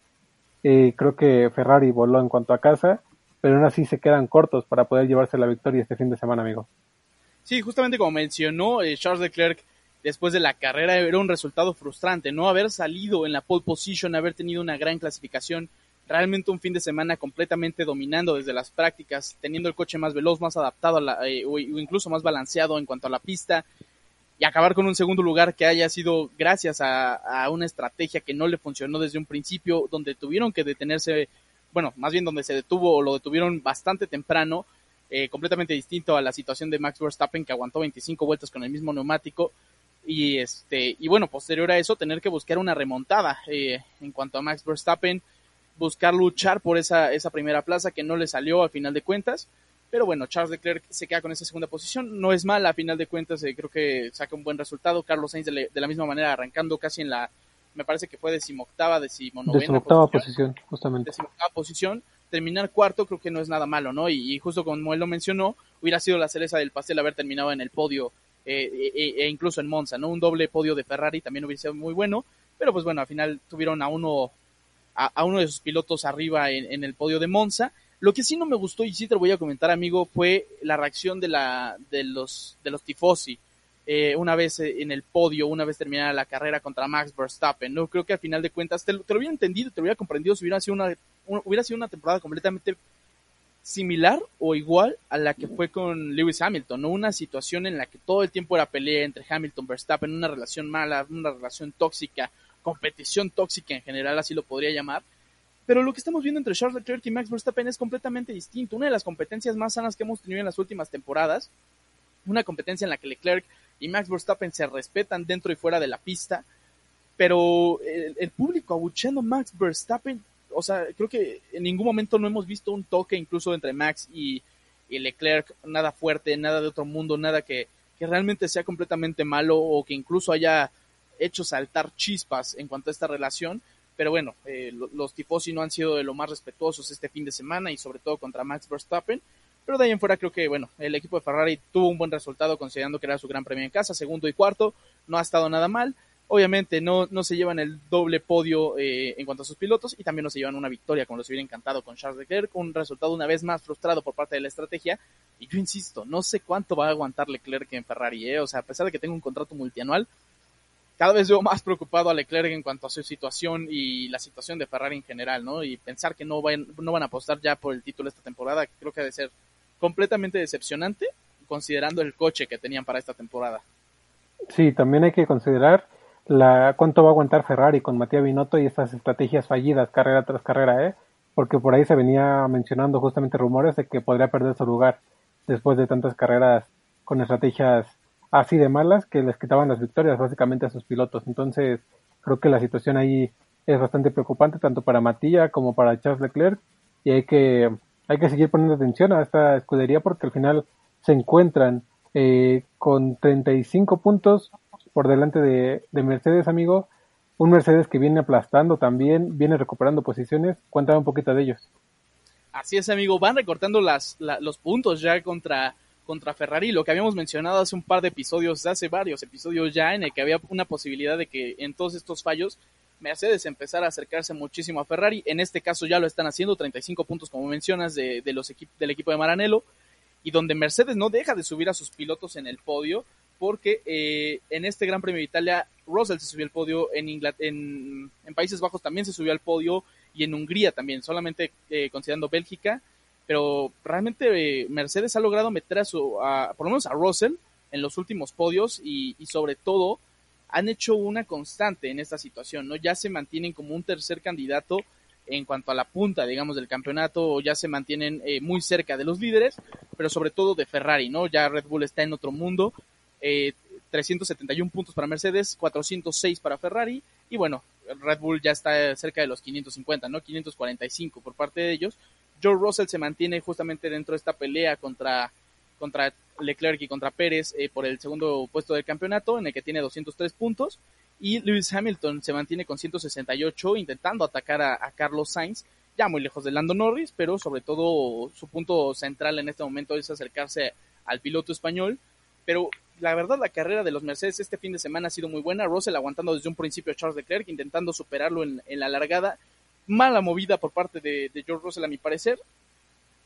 Eh, creo que Ferrari voló en cuanto a casa, pero aún así se quedan cortos para poder llevarse la victoria este fin de semana, amigo. Sí, justamente como mencionó eh, Charles Leclerc, después de la carrera era un resultado frustrante, ¿no? Haber salido en la pole position, haber tenido una gran clasificación, realmente un fin de semana completamente dominando desde las prácticas, teniendo el coche más veloz, más adaptado eh, o incluso más balanceado en cuanto a la pista y acabar con un segundo lugar que haya sido gracias a, una estrategia que no le funcionó desde un principio, donde tuvieron que detenerse, bueno, más bien donde se detuvo o lo detuvieron bastante temprano, eh, completamente distinto a la situación de Max Verstappen que aguantó 25 vueltas con el mismo neumático. Y este y bueno posterior a eso tener que buscar una remontada eh, en cuanto a Max Verstappen buscar luchar por esa esa primera plaza que no le salió a final de cuentas pero bueno Charles Leclerc se queda con esa segunda posición. No es mal a final de cuentas eh, creo que saca un buen resultado. Carlos Sainz de, la misma manera arrancando casi en la me parece que fue decimoctava decimonovena decimoctava posición, justamente. Decimoctava posición. Terminar cuarto creo que no es nada malo no y, y justo como él lo mencionó hubiera sido la cereza del pastel haber terminado en el podio eh, e, e, incluso en Monza, ¿no? Un doble podio de Ferrari también hubiese sido muy bueno, pero pues bueno, al final tuvieron a uno, a, uno de sus pilotos arriba en, el podio de Monza. Lo que sí no me gustó y sí te lo voy a comentar, amigo, fue la reacción de la, de los, de los tifosi. Eh, una vez en el podio, una vez terminada la carrera contra Max Verstappen, ¿no? Creo que al final de cuentas, te, lo hubiera entendido, te lo hubiera comprendido si hubiera sido una, hubiera sido una temporada completamente similar o igual a la que fue con Lewis Hamilton, ¿no? Una situación en la que todo el tiempo era pelea entre Hamilton Verstappen, una relación mala, una relación tóxica, competición tóxica en general, así lo podría llamar. Pero lo que estamos viendo entre Charles Leclerc y Max Verstappen es completamente distinto. Una de las competencias más sanas que hemos tenido en las últimas temporadas. Una competencia en la que Leclerc y Max Verstappen se respetan dentro y fuera de la pista. Pero el, el público abucheando a Max Verstappen o sea, creo que en ningún momento no hemos visto un toque incluso entre Max y, Leclerc, nada fuerte, nada de otro mundo, nada que, realmente sea completamente malo o que incluso haya hecho saltar chispas en cuanto a esta relación. Pero bueno, eh, los tifosi no han sido de lo más respetuosos este fin de semana y sobre todo contra Max Verstappen. Pero de ahí en fuera creo que, bueno, el equipo de Ferrari tuvo un buen resultado considerando que era su gran premio en casa, segundo y cuarto, no ha estado nada mal. Obviamente no, no se llevan el doble podio eh, en cuanto a sus pilotos y también no se llevan una victoria como les hubiera encantado con Charles Leclerc, un resultado una vez más frustrado por parte de la estrategia. Y yo insisto, no sé cuánto va a aguantar Leclerc en Ferrari, ¿eh? o sea, a pesar de que tenga un contrato multianual, cada vez veo más preocupado a Leclerc en cuanto a su situación y la situación de Ferrari en general, ¿no? Y pensar que no van, a apostar ya por el título esta temporada, creo que ha de ser completamente decepcionante, considerando el coche que tenían para esta temporada. Sí, también hay que considerar la cuánto va a aguantar Ferrari con Matías Binotto y estas estrategias fallidas carrera tras carrera, ¿eh? Porque por ahí se venía mencionando justamente rumores de que podría perder su lugar después de tantas carreras con estrategias así de malas que les quitaban las victorias básicamente a sus pilotos. Entonces, creo que la situación ahí es bastante preocupante tanto para Matías como para Charles Leclerc y hay que hay que seguir poniendo atención a esta escudería porque al final se encuentran eh, con 35 puntos por delante de, Mercedes, amigo. Un Mercedes que viene aplastando también, viene recuperando posiciones. Cuéntame un poquito de ellos. Así es, amigo. Van recortando las, los puntos ya contra, contra Ferrari. Lo que habíamos mencionado hace un par de episodios, hace varios episodios ya, en el que había una posibilidad de que en todos estos fallos Mercedes empezara a acercarse muchísimo a Ferrari. En este caso ya lo están haciendo, 35 puntos como mencionas de, los del equipo de Maranello. Y donde Mercedes no deja de subir a sus pilotos en el podio porque eh, en este Gran Premio de Italia Russell se subió al podio, en, en, en, Países Bajos también se subió al podio y en Hungría también, solamente eh, considerando Bélgica, pero realmente eh, Mercedes ha logrado meter a su, a, por lo menos a Russell en los últimos podios y, sobre todo han hecho una constante en esta situación, ¿no? Ya se mantienen como un tercer candidato en cuanto a la punta, digamos, del campeonato, o ya se mantienen muy cerca de los líderes, pero sobre todo de Ferrari, ¿no? Ya Red Bull está en otro mundo 371 eh, puntos para Mercedes, 406 para Ferrari y bueno, Red Bull ya está cerca de los 550, ¿no? 545 por parte de ellos. George Russell se mantiene justamente dentro de esta pelea contra, contra Leclerc y contra Pérez eh, por el segundo puesto del campeonato, en el que tiene 203 puntos. Y Lewis Hamilton se mantiene con 168, intentando atacar a, a Carlos Sainz, ya muy lejos de Lando Norris, pero sobre todo su punto central en este momento es acercarse al piloto español. Pero la verdad la carrera de los Mercedes este fin de semana ha sido muy buena. Russell aguantando desde un principio a Charles Leclerc, intentando superarlo en, la largada. Mala movida por parte de, George Russell a mi parecer.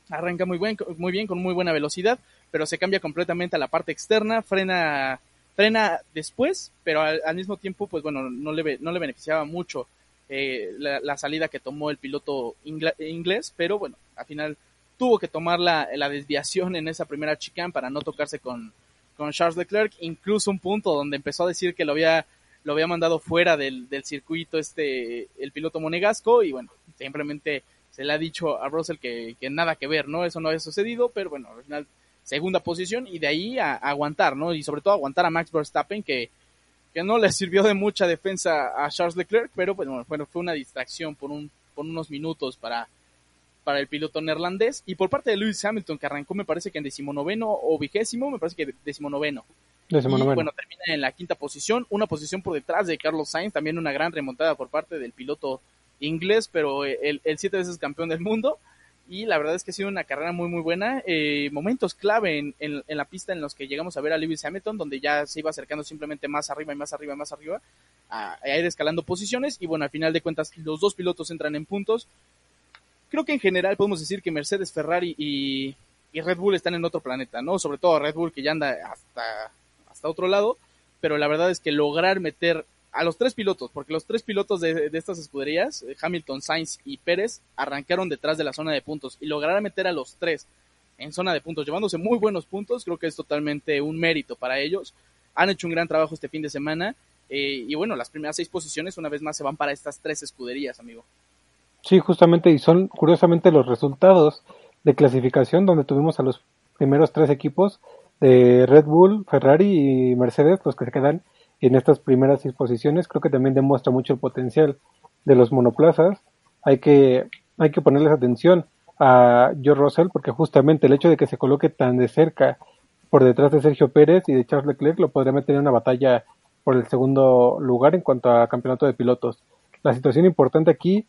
Arranca muy, buen, muy bien, con muy buena velocidad, pero se cambia completamente a la parte externa, frena, frena después, pero al, mismo tiempo, pues bueno, no le, no le beneficiaba mucho eh, la, salida que tomó el piloto inglés, pero bueno, al final tuvo que tomar la, la desviación en esa primera chicane para no tocarse con, con Charles Leclerc, incluso un punto donde empezó a decir que lo había, lo había mandado fuera del, circuito este, el piloto monegasco, y bueno, simplemente se le ha dicho a Russell que, nada que ver, ¿no? Eso no había sucedido, pero bueno, al final segunda posición y de ahí a, aguantar, ¿no? Y sobre todo aguantar a Max Verstappen que, que no le sirvió de mucha defensa a Charles Leclerc, pero pues, bueno, fue una distracción por, un, por unos minutos para, para el piloto neerlandés. Y por parte de Lewis Hamilton, que arrancó me parece que en decimonoveno o vigésimo, me parece que decimonoveno. Y bueno, termina en la quinta posición, una posición por detrás de Carlos Sainz, también una gran remontada por parte del piloto inglés, pero el, el siete veces campeón del mundo. Y la verdad es que ha sido una carrera muy, muy buena. Eh, momentos clave en, en, la pista en los que llegamos a ver a Lewis Hamilton, donde ya se iba acercando simplemente más arriba y más arriba y más arriba, a, a ir escalando posiciones. Y bueno, al final de cuentas, los dos pilotos entran en puntos creo que en general podemos decir que Mercedes, Ferrari y, Red Bull están en otro planeta, ¿no? Sobre todo Red Bull que ya anda hasta, hasta otro lado, pero la verdad es que lograr meter a los tres pilotos, porque los tres pilotos de, estas escuderías, eh, Hamilton, Sainz y Pérez, arrancaron detrás de la zona de puntos y lograr meter a los tres en zona de puntos, llevándose muy buenos puntos, creo que es totalmente un mérito para ellos. Han hecho un gran trabajo este fin de semana eh, y bueno, las primeras seis posiciones una vez más se van para estas tres escuderías, amigo. Sí, justamente, y son curiosamente los resultados de clasificación donde tuvimos a los primeros tres equipos de Red Bull, Ferrari y Mercedes, los que se quedan en estas primeras seis posiciones. Creo que también demuestra mucho el potencial de los monoplazas. Hay que, hay que ponerles atención a George Russell porque justamente el hecho de que se coloque tan de cerca por detrás de Sergio Pérez y de Charles Leclerc lo podría meter en una batalla por el segundo lugar en cuanto a campeonato de pilotos. la situación importante aquí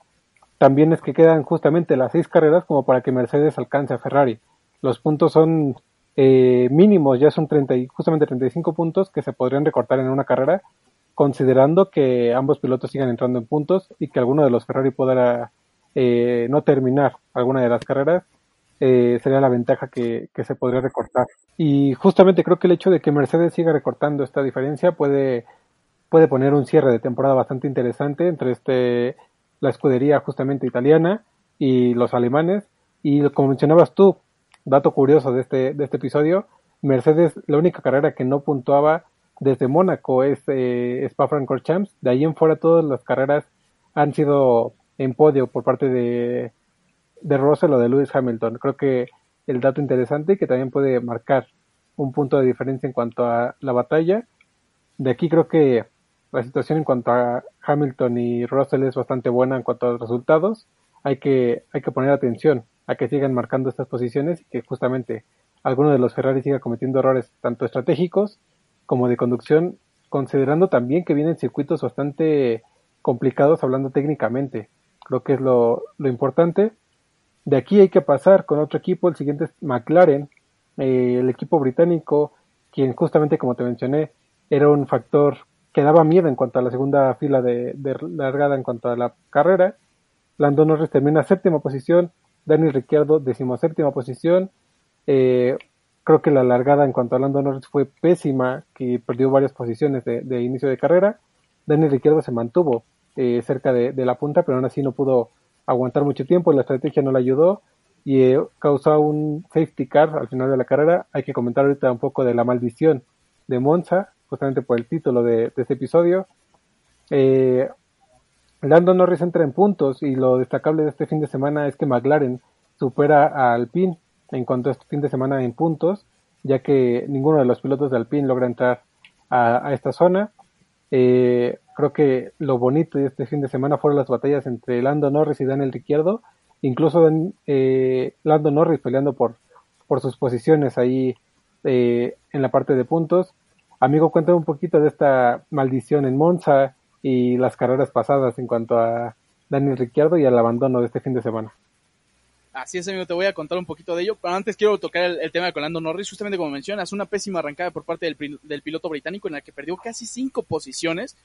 también es que quedan justamente las seis carreras como para que Mercedes alcance a Ferrari. Los puntos son eh, mínimos, ya son 30, justamente 35 puntos que se podrían recortar en una carrera, considerando que ambos pilotos sigan entrando en puntos y que alguno de los Ferrari pueda eh, no terminar alguna de las carreras, eh, sería la ventaja que, que, se podría recortar. Y justamente creo que el hecho de que Mercedes siga recortando esta diferencia puede, puede poner un cierre de temporada bastante interesante entre este la escudería justamente italiana y los alemanes. Y como mencionabas tú, dato curioso de este, de este episodio, Mercedes, la única carrera que no puntuaba desde Mónaco es eh, Spa-Francorchamps. De ahí en fuera todas las carreras han sido en podio por parte de, de Russell o de Lewis Hamilton. Creo que el dato interesante que también puede marcar un punto de diferencia en cuanto a la batalla. De aquí creo que la situación en cuanto a Hamilton y Russell es bastante buena en cuanto a los resultados. Hay que, hay que poner atención a que sigan marcando estas posiciones y que justamente alguno de los Ferrari siga cometiendo errores tanto estratégicos como de conducción, considerando también que vienen circuitos bastante complicados hablando técnicamente. Creo que es lo, lo importante. De aquí hay que pasar con otro equipo, el siguiente es McLaren, eh, el equipo británico, quien justamente como te mencioné, era un factor que daba miedo en cuanto a la segunda fila de, largada en cuanto a la carrera. Lando Norris termina séptima posición, Daniel Ricciardo decimoséptima posición. Eh, creo que la largada en cuanto a Lando Norris fue pésima, que perdió varias posiciones de, inicio de carrera. Daniel Ricciardo se mantuvo eh, cerca de, la punta, pero aún así no pudo aguantar mucho tiempo, la estrategia no le ayudó y eh, causó un safety car al final de la carrera. Hay que comentar ahorita un poco de la maldición de Monza, justamente por el título de, este episodio. Eh, Lando Norris entra en puntos y lo destacable de este fin de semana es que McLaren supera a Alpine en cuanto a este fin de semana en puntos, ya que ninguno de los pilotos de Alpine logra entrar a, esta zona. Eh, creo que lo bonito de este fin de semana fueron las batallas entre Lando Norris y Daniel Ricciardo, incluso eh, Lando Norris peleando por, por sus posiciones ahí eh, en la parte de puntos. Amigo, cuéntame un poquito de esta maldición en Monza y las carreras pasadas en cuanto a Daniel Ricciardo y al abandono de este fin de semana. Así es, amigo, te voy a contar un poquito de ello, pero antes quiero tocar el, tema de Colando Norris, justamente como mencionas, una pésima arrancada por parte del, piloto británico en la que perdió casi cinco posiciones.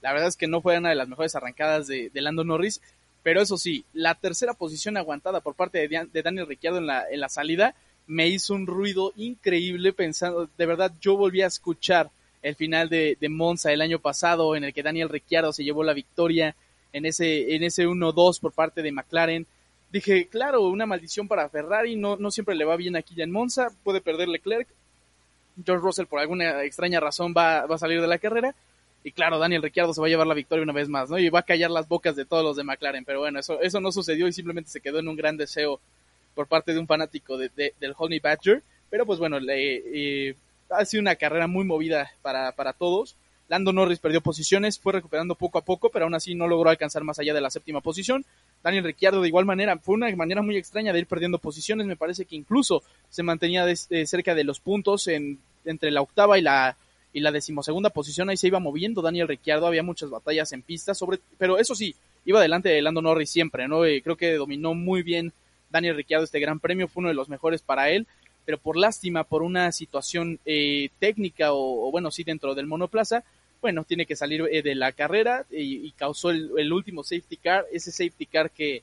La verdad es que no fue una de las mejores arrancadas de, Lando Norris, pero eso sí, la tercera posición aguantada por parte de, Daniel Ricciardo en la, en la salida me hizo un ruido increíble pensando, de verdad yo volví a escuchar el final de, Monza el año pasado en el que Daniel Ricciardo se llevó la victoria en ese, en ese 1-2 por parte de McLaren. Dije, claro, una maldición para Ferrari, no, no siempre le va bien aquí ya en Monza, puede perder Leclerc. George Russell por alguna extraña razón va, va a salir de la carrera. Y claro, Daniel Ricciardo se va a llevar la victoria una vez más, ¿no? Y va a callar las bocas de todos los de McLaren. Pero bueno, eso, eso no sucedió y simplemente se quedó en un gran deseo por parte de un fanático de, del Honey Badger. Pero pues bueno, le, eh, ha sido una carrera muy movida para, para todos. Lando Norris perdió posiciones, fue recuperando poco a poco, pero aún así no logró alcanzar más allá de la séptima posición. Daniel Ricciardo de igual manera, fue una manera muy extraña de ir perdiendo posiciones, me parece que incluso se mantenía cerca de los puntos en, entre la octava y la, y la decimosegunda posición, ahí se iba moviendo Daniel Ricciardo, había muchas batallas en pista, sobre, pero eso sí, iba delante de Lando Norris siempre, ¿no? creo que dominó muy bien Daniel Ricciardo este gran premio, fue uno de los mejores para él, pero por lástima, por una situación eh, técnica o, bueno, sí dentro del monoplaza, bueno, tiene que salir eh, de la carrera y, causó el, último safety car, ese safety car que,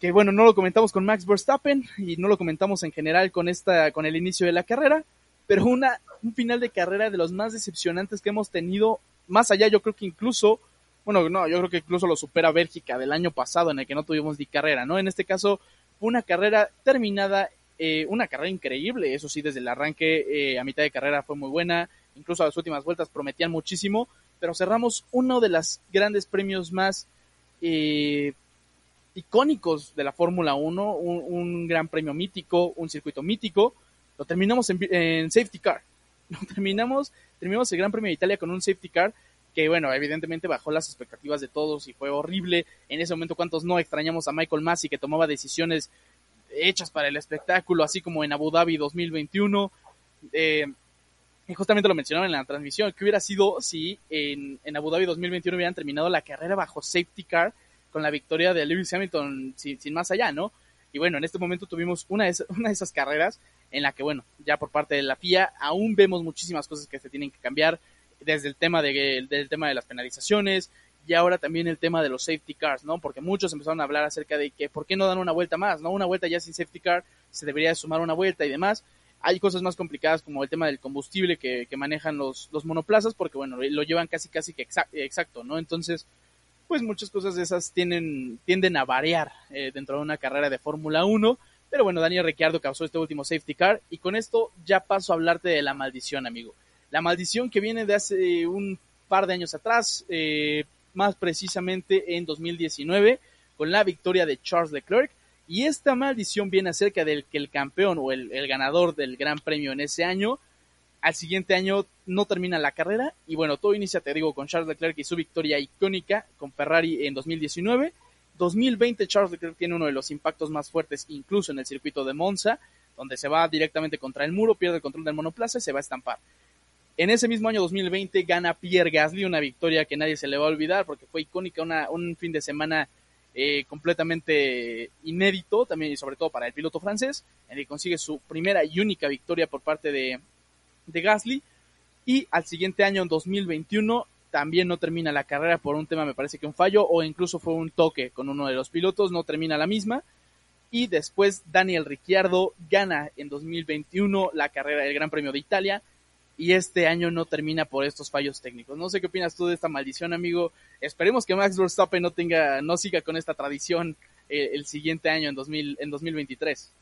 que bueno, no lo comentamos con Max Verstappen y no lo comentamos en general con esta, con el inicio de la carrera, pero una, un final de carrera de los más decepcionantes que hemos tenido, más allá yo creo que incluso bueno, no, yo creo que incluso lo supera Bélgica del año pasado en el que no tuvimos ni carrera, ¿no? En este caso fue una carrera terminada, eh, una carrera increíble, eso sí, desde el arranque eh, a mitad de carrera fue muy buena, incluso las últimas vueltas prometían muchísimo, pero cerramos uno de los grandes premios más eh, icónicos de la Fórmula 1, un, gran premio mítico, un circuito mítico, lo terminamos en, en safety car, <laughs> lo terminamos, terminamos el Gran Premio de Italia con un safety car que bueno, evidentemente bajó las expectativas de todos y fue horrible. En ese momento, ¿cuántos no extrañamos a Michael Massey que tomaba decisiones hechas para el espectáculo, así como en Abu Dhabi 2021? Eh, y justamente lo mencionaron en la transmisión, que hubiera sido si en, en Abu Dhabi 2021 hubieran terminado la carrera bajo safety car con la victoria de Lewis Hamilton sin, sin más allá, ¿no? Y bueno, en este momento tuvimos una de, esas, <laughs> una de esas carreras en la que, bueno, ya por parte de la FIA aún vemos muchísimas cosas que se tienen que cambiar, desde el tema de, del tema de las penalizaciones y ahora también el tema de los safety cars, ¿no? Porque muchos empezaron a hablar acerca de que por qué no dan una vuelta más, ¿no? Una vuelta ya sin safety car, se debería sumar una vuelta y demás hay cosas más complicadas como el tema del combustible que, manejan los, los monoplazas, porque bueno, lo llevan casi casi que exacto, ¿no? Entonces, pues muchas cosas de esas tienen, tienden a variar eh, dentro de una carrera de Fórmula 1. Pero bueno, Daniel Ricciardo causó este último safety car y con esto ya paso a hablarte de la maldición, amigo. La maldición que viene de hace un par de años atrás, eh, más precisamente en 2019, con la victoria de Charles Leclerc, y esta maldición viene acerca del que el campeón o el, ganador del gran premio en ese año, al siguiente año no termina la carrera. Y bueno, todo inicia, te digo, con Charles Leclerc y su victoria icónica con Ferrari en 2019. 2020 Charles Leclerc tiene uno de los impactos más fuertes incluso en el circuito de Monza, donde se va directamente contra el muro, pierde el control del monoplaza y se va a estampar. En ese mismo año 2020 gana Pierre Gasly, una victoria que nadie se le va a olvidar porque fue icónica, una, un fin de semana eh, completamente inédito, también y sobre todo para el piloto francés, en el que consigue su primera y única victoria por parte de, de Gasly. Y al siguiente año, en 2021, también no termina la carrera por un tema, me parece que un fallo, o incluso fue un toque con uno de los pilotos, no termina la misma. Y después Daniel Ricciardo gana en 2021 la carrera del Gran Premio de Italia, y este año no termina por estos fallos técnicos. No sé qué opinas tú de esta maldición, amigo. Esperemos que Max Verstappen no tenga, no siga con esta tradición eh, el siguiente año en 2000, en 2023.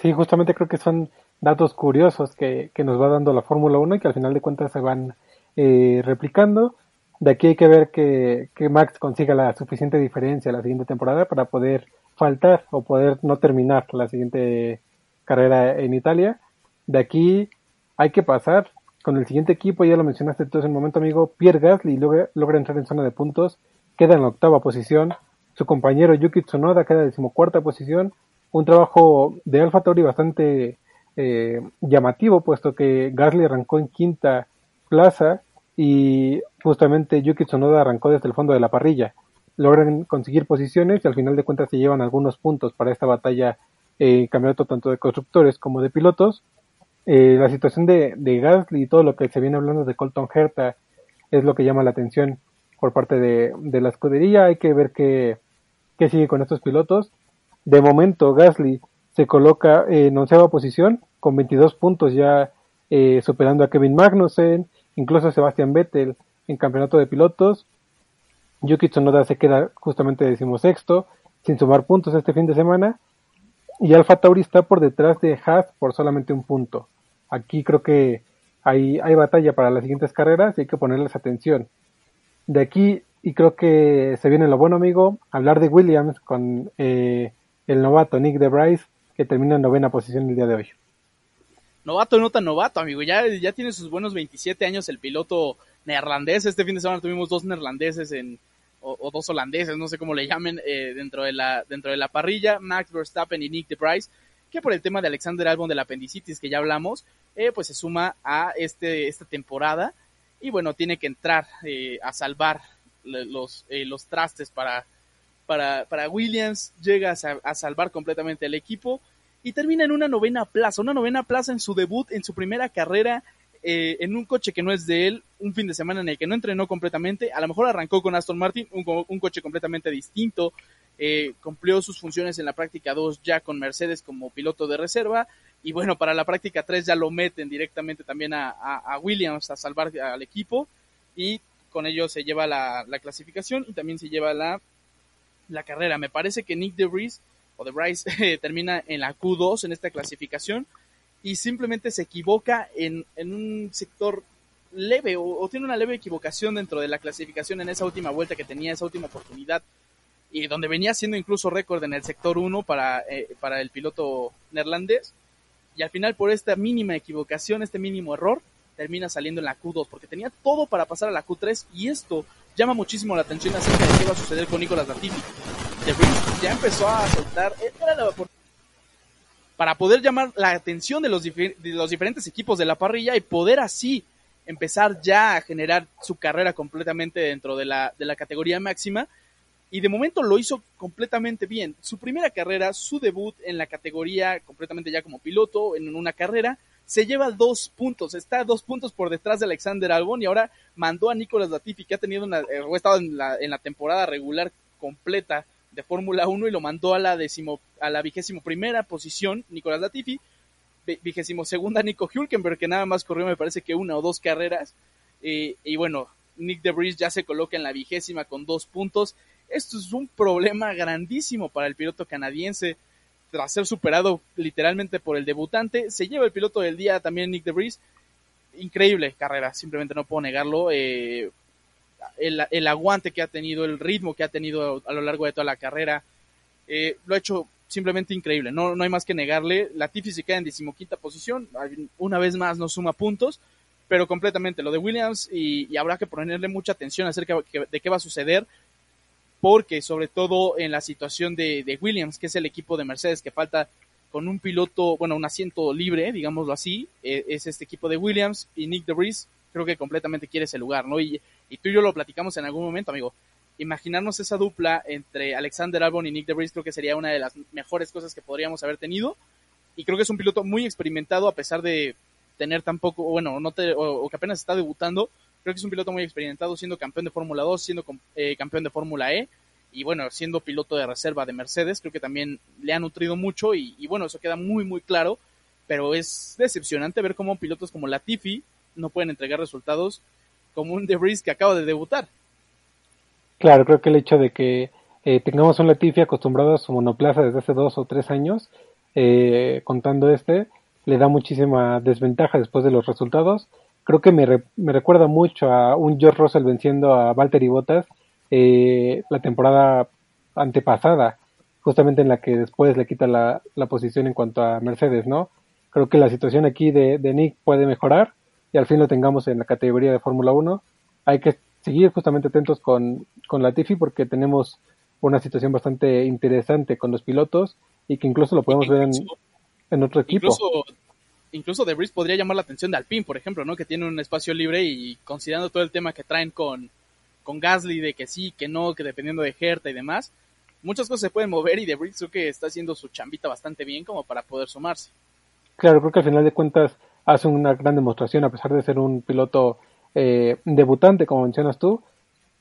Sí, justamente creo que son datos curiosos que, que nos va dando la Fórmula 1 y que al final de cuentas se van eh, replicando. De aquí hay que ver que, que Max consiga la suficiente diferencia la siguiente temporada para poder faltar o poder no terminar la siguiente carrera en Italia. De aquí hay que pasar con el siguiente equipo, ya lo mencionaste tú en el momento, amigo, Pierre Gasly logra, logra, entrar en zona de puntos, queda en la octava posición, su compañero Yuki Tsunoda queda en decimocuarta posición, un trabajo de Alfa Tauri bastante eh, llamativo, puesto que Gasly arrancó en quinta plaza y justamente Yuki Tsunoda arrancó desde el fondo de la parrilla. Logran conseguir posiciones y al final de cuentas se llevan algunos puntos para esta batalla eh, campeonato tanto de constructores como de pilotos eh, la situación de, Gasly y todo lo que se viene hablando de Colton Herta es lo que llama la atención por parte de, la escudería. Hay que ver qué, sigue con estos pilotos. De momento, Gasly se coloca en onceava posición con 22 puntos ya eh, superando a Kevin Magnussen, incluso a Sebastian Vettel en campeonato de pilotos. Yuki Tsunoda se queda justamente decimosexto, sin sumar puntos este fin de semana. Y Alfa Tauri está por detrás de Haas por solamente un punto. Aquí creo que hay, hay batalla para las siguientes carreras y hay que ponerles atención. De aquí, y creo que se viene lo bueno, amigo, hablar de Williams con eh, el novato Nick de Bryce, que termina en novena posición el día de hoy. Novato, no tan novato, amigo. Ya, ya tiene sus buenos 27 años el piloto neerlandés. Este fin de semana tuvimos dos neerlandeses en, o, dos holandeses, no sé cómo le llamen, eh, dentro, de la, dentro de la parrilla. Max Verstappen y Nick de Bryce que por el tema de Alexander Albon de la apendicitis que ya hablamos, eh, pues se suma a este, esta temporada. Y bueno, tiene que entrar eh, a salvar los, eh, los trastes para, para, para Williams, llega a, salvar completamente el equipo. Y termina en una novena plaza, una novena plaza en su debut, en su primera carrera en un coche que no es de él, un fin de semana en el que no entrenó completamente, a lo mejor arrancó con Aston Martin, un, un coche completamente distinto, eh, cumplió sus funciones en la práctica 2 ya con Mercedes como piloto de reserva y bueno, para la práctica 3 ya lo meten directamente también a, Williams a salvar al equipo y con ello se lleva la, clasificación y también se lleva la, carrera. Me parece que Nick DeVries o DeVries <laughs> termina en la Q2 en esta clasificación y simplemente se equivoca en, en un sector leve o, tiene una leve equivocación dentro de la clasificación en esa última vuelta que tenía, esa última oportunidad y donde venía siendo incluso récord en el sector 1 para, eh, para el piloto neerlandés. Y al final, por esta mínima equivocación, este mínimo error, termina saliendo en la Q2, porque tenía todo para pasar a la Q3 y esto llama muchísimo la atención acerca de qué va a suceder con Nicolas Latifi. ya empezó a soltar, eh, para poder llamar la atención de los, de los diferentes equipos de la parrilla y poder así empezar ya a generar su carrera completamente dentro de la, de la categoría máxima. Y de momento lo hizo completamente bien. Su primera carrera, su debut en la categoría completamente ya como piloto en una carrera, se lleva dos puntos, está dos puntos por detrás de Alexander Albon y ahora mandó a Nicolas Latifi que ha tenido una, eh, estado en la, en la temporada regular completa de Fórmula 1 y lo mandó a la décimo, a la vigésimo primera posición, Nicolas Latifi, vigésimo segunda Nico Hülkenberg, que nada más corrió me parece que una o dos carreras. Eh, y bueno, Nick DeVries ya se coloca en la vigésima con dos puntos. Esto es un problema grandísimo para el piloto canadiense. Tras ser superado literalmente por el debutante, se lleva el piloto del día también Nick DeVries. Increíble carrera, simplemente no puedo negarlo. Eh, el, el, aguante que ha tenido, el ritmo que ha tenido a lo largo de toda la carrera, eh, lo ha hecho simplemente increíble, no, no hay más que negarle. La Tiffy se queda en decimoquinta posición, una vez más no suma puntos, pero completamente lo de Williams y, habrá que ponerle mucha atención acerca de qué va a suceder, porque sobre todo en la situación de, Williams, que es el equipo de Mercedes que falta con un piloto, bueno, un asiento libre, digámoslo así, e, es este equipo de Williams y Nick DeVries creo que completamente quiere ese lugar, ¿no? Y, y tú y yo lo platicamos en algún momento, amigo imaginarnos esa dupla entre Alexander Albon y Nick DeVries creo que sería una de las mejores cosas que podríamos haber tenido. Y creo que es un piloto muy experimentado a pesar de tener tan poco, bueno, no o, que apenas está debutando. Creo que es un piloto muy experimentado siendo campeón de Fórmula 2, siendo eh, campeón de Fórmula E y bueno, siendo piloto de reserva de Mercedes. Creo que también le ha nutrido mucho y, bueno, eso queda muy, muy claro. Pero es decepcionante ver cómo pilotos como Latifi no pueden entregar resultados como un DeVries que acaba de debutar. Claro, creo que el hecho de que eh, tengamos un Latifi acostumbrado a su monoplaza desde hace dos o tres años, eh, contando este, le da muchísima desventaja después de los resultados. Creo que me, me recuerda mucho a un George Russell venciendo a Valtteri Bottas eh, la temporada antepasada, justamente en la que después le quita la, la, posición en cuanto a Mercedes, ¿no? Creo que la situación aquí de, de Nick puede mejorar y al fin lo tengamos en la categoría de Fórmula 1. Hay que seguir justamente atentos con, con la Tifi porque tenemos una situación bastante interesante con los pilotos y que incluso lo podemos ver en, otro equipo. Incluso, incluso De Vries podría llamar la atención de Alpine, por ejemplo, ¿no? Que tiene un espacio libre y considerando todo el tema que traen con, con Gasly de que sí, que no, que dependiendo de Hertha y demás, muchas cosas se pueden mover y De Vries creo que está haciendo su chambita bastante bien como para poder sumarse. Claro, creo que al final de cuentas hace una gran demostración a pesar de ser un piloto eh, debutante, como mencionas tú,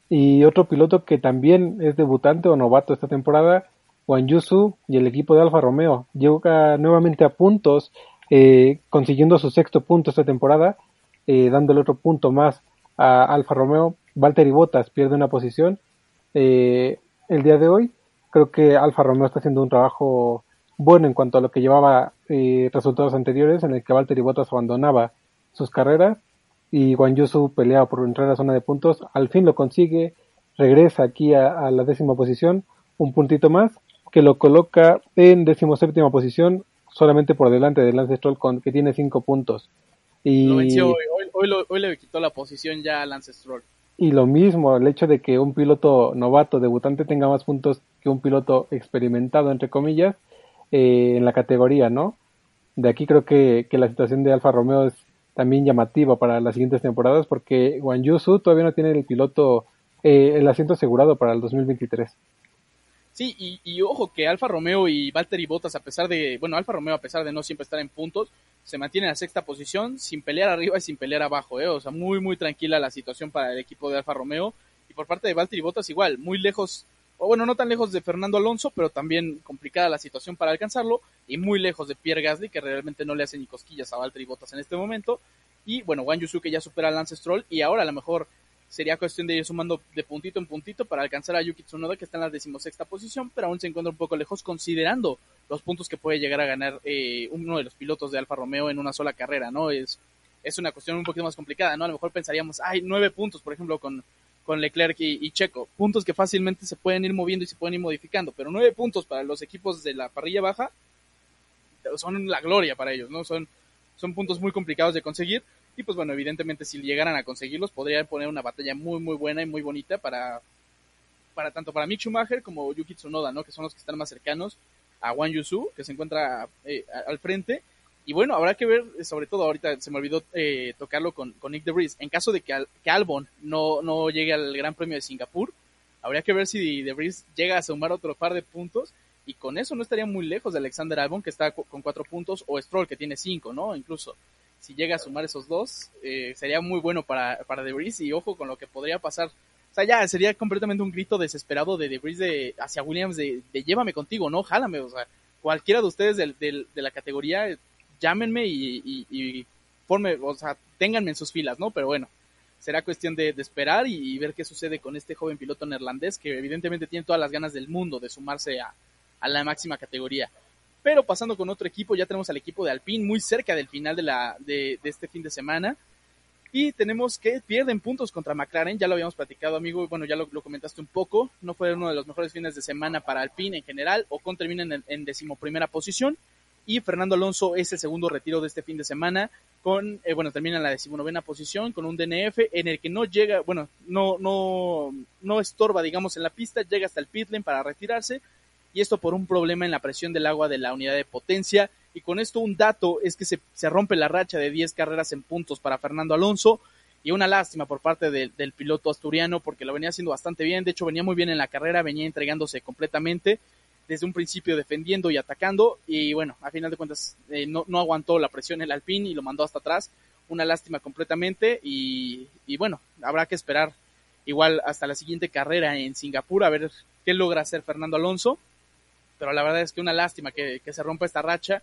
y otro piloto que también es debutante o novato esta temporada, Juan Yusu y el equipo de Alfa Romeo. Llega nuevamente a puntos, eh, consiguiendo su sexto punto esta temporada, eh, dándole otro punto más a Alfa Romeo. Valtteri Bottas pierde una posición el día de hoy. Creo que Alfa Romeo está haciendo un trabajo bueno en cuanto a lo que llevaba resultados anteriores, en el que Valtteri Bottas abandonaba sus carreras y Juan Yusu pelea por entrar a la zona de puntos, al fin lo consigue, regresa aquí a, la décima posición, un puntito más, que lo coloca en séptima posición, solamente por delante de Lance Stroll, con, que tiene cinco puntos. Y, hoy, hoy, le quitó la posición ya a Lance Stroll. Y lo mismo, el hecho de que un piloto novato, debutante, tenga más puntos que un piloto experimentado, entre comillas, eh, en la categoría, ¿no? De aquí creo que, que la situación de Alfa Romeo es también llamativa para las siguientes temporadas porque Juan Yusu todavía no tiene el piloto, eh, el asiento asegurado para el 2023. Sí, y, ojo que Alfa Romeo y Valtteri Bottas, a pesar de, bueno, Alfa Romeo a pesar de no siempre estar en puntos, se mantiene en la sexta posición sin pelear arriba y sin pelear abajo, ¿eh? o sea, muy, muy tranquila la situación para el equipo de Alfa Romeo. Y por parte de Valtteri Bottas igual, muy lejos o bueno, no tan lejos de Fernando Alonso, pero también complicada la situación para alcanzarlo, y muy lejos de Pierre Gasly, que realmente no le hace ni cosquillas a Valtteri Bottas en este momento, y bueno, Juan Yusuke ya supera a Lance Stroll, y ahora a lo mejor sería cuestión de ir sumando de puntito en puntito para alcanzar a Yuki Tsunoda, que está en la decimosexta posición, pero aún se encuentra un poco lejos considerando los puntos que puede llegar a ganar eh, uno de los pilotos de Alfa Romeo en una sola carrera, ¿no? Es, es una cuestión un poquito más complicada, ¿no? A lo mejor pensaríamos, hay nueve puntos, por ejemplo, con con Leclerc y, Checo. Puntos que fácilmente se pueden ir moviendo y se pueden ir modificando, pero nueve puntos para los equipos de la parrilla baja son la gloria para ellos, ¿no? Son, son puntos muy complicados de conseguir y pues bueno, evidentemente si llegaran a conseguirlos podrían poner una batalla muy muy buena y muy bonita para, para tanto para Mick Schumacher como Yuki Tsunoda, ¿no? Que son los que están más cercanos a Wang Yusu, que se encuentra eh, al frente. Y bueno, habrá que ver, sobre todo ahorita se me olvidó eh, tocarlo con, con Nick DeVries. En caso de que, que, Albon no, no llegue al Gran Premio de Singapur, habría que ver si DeVries llega a sumar otro par de puntos. Y con eso no estaría muy lejos de Alexander Albon, que está con cuatro puntos, o Stroll, que tiene cinco, ¿no? Incluso si llega a sumar esos dos, eh, sería muy bueno para, para DeVries. Y ojo con lo que podría pasar o sea, ya sería completamente un grito desesperado de Debris de, hacia Williams de, llévame contigo, ¿no? Jálame, o sea, cualquiera de ustedes de, la categoría, llámenme y, forme, o sea, ténganme en sus filas, ¿no? Pero bueno, será cuestión de, esperar y, ver qué sucede con este joven piloto neerlandés que evidentemente tiene todas las ganas del mundo de sumarse a, la máxima categoría. Pero pasando con otro equipo, ya tenemos al equipo de Alpine muy cerca del final de, la, de, este fin de semana. Y tenemos que pierden puntos contra McLaren, ya lo habíamos platicado, amigo, bueno, ya lo, comentaste un poco. No fue uno de los mejores fines de semana para Alpine en general. Ocon termina en, en decimoprimera posición. Y Fernando Alonso es el segundo retiro de este fin de semana, con, eh, bueno, termina en la decimonovena posición, con un DNF en el que no llega, bueno, no, no, no estorba, digamos, en la pista, llega hasta el pit lane para retirarse, y esto por un problema en la presión del agua de la unidad de potencia. Y con esto un dato es que se, rompe la racha de 10 carreras en puntos para Fernando Alonso. Y una lástima por parte del piloto asturiano porque lo venía haciendo bastante bien, de hecho venía muy bien en la carrera, venía entregándose completamente desde un principio defendiendo y atacando. Y bueno, a final de cuentas eh, no, aguantó la presión el Alpine y lo mandó hasta atrás, una lástima completamente. Y, y bueno, habrá que esperar igual hasta la siguiente carrera en Singapur a ver qué logra hacer Fernando Alonso pero la verdad es que una lástima que, se rompa esta racha.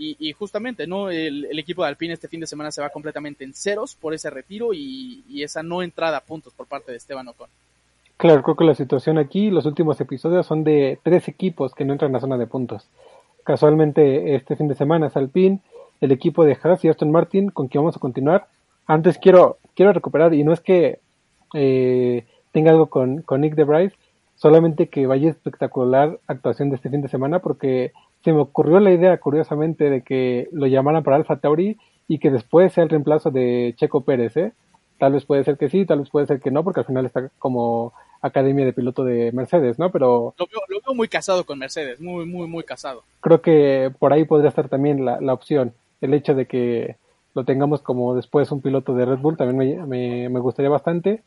Y, justamente, ¿no? El, equipo de Alpine este fin de semana se va completamente en ceros por ese retiro y, esa no entrada a puntos por parte de Esteban Ocon. Claro, creo que la situación aquí, los últimos episodios son de tres equipos que no entran a zona de puntos. Casualmente, este fin de semana es Alpine, el equipo de Haas y Aston Martin, con quien vamos a continuar. Antes quiero, quiero recuperar, y no es que eh, tenga algo con, Nick de Bryce, solamente que vaya espectacular actuación de este fin de semana porque se me ocurrió la idea curiosamente de que lo llamaran para Alfa Tauri y que después sea el reemplazo de Checo Pérez, ¿eh? Tal vez puede ser que sí, tal vez puede ser que no, porque al final está como academia de piloto de Mercedes, ¿no? Pero... Lo veo, muy casado con Mercedes, muy, muy, muy casado. Creo que por ahí podría estar también la, la opción, el hecho de que lo tengamos como después un piloto de Red Bull, también me, me gustaría bastante.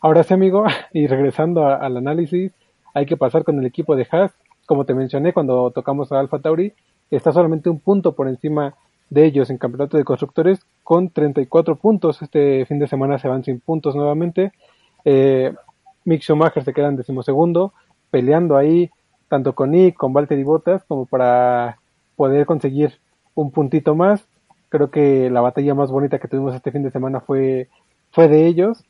Ahora sí, amigo, <laughs> y regresando al análisis, hay que pasar con el equipo de Haas. Como te mencioné cuando tocamos a Alfa Tauri, está solamente un punto por encima de ellos en campeonato de constructores con 34 puntos. Este fin de semana se van sin puntos nuevamente. Eh, Mick Schumacher se queda en decimosegundo, peleando ahí tanto con Nick, con Valtteri Bottas, como para poder conseguir un puntito más. Creo que la batalla más bonita que tuvimos este fin de semana fue, fue de ellos.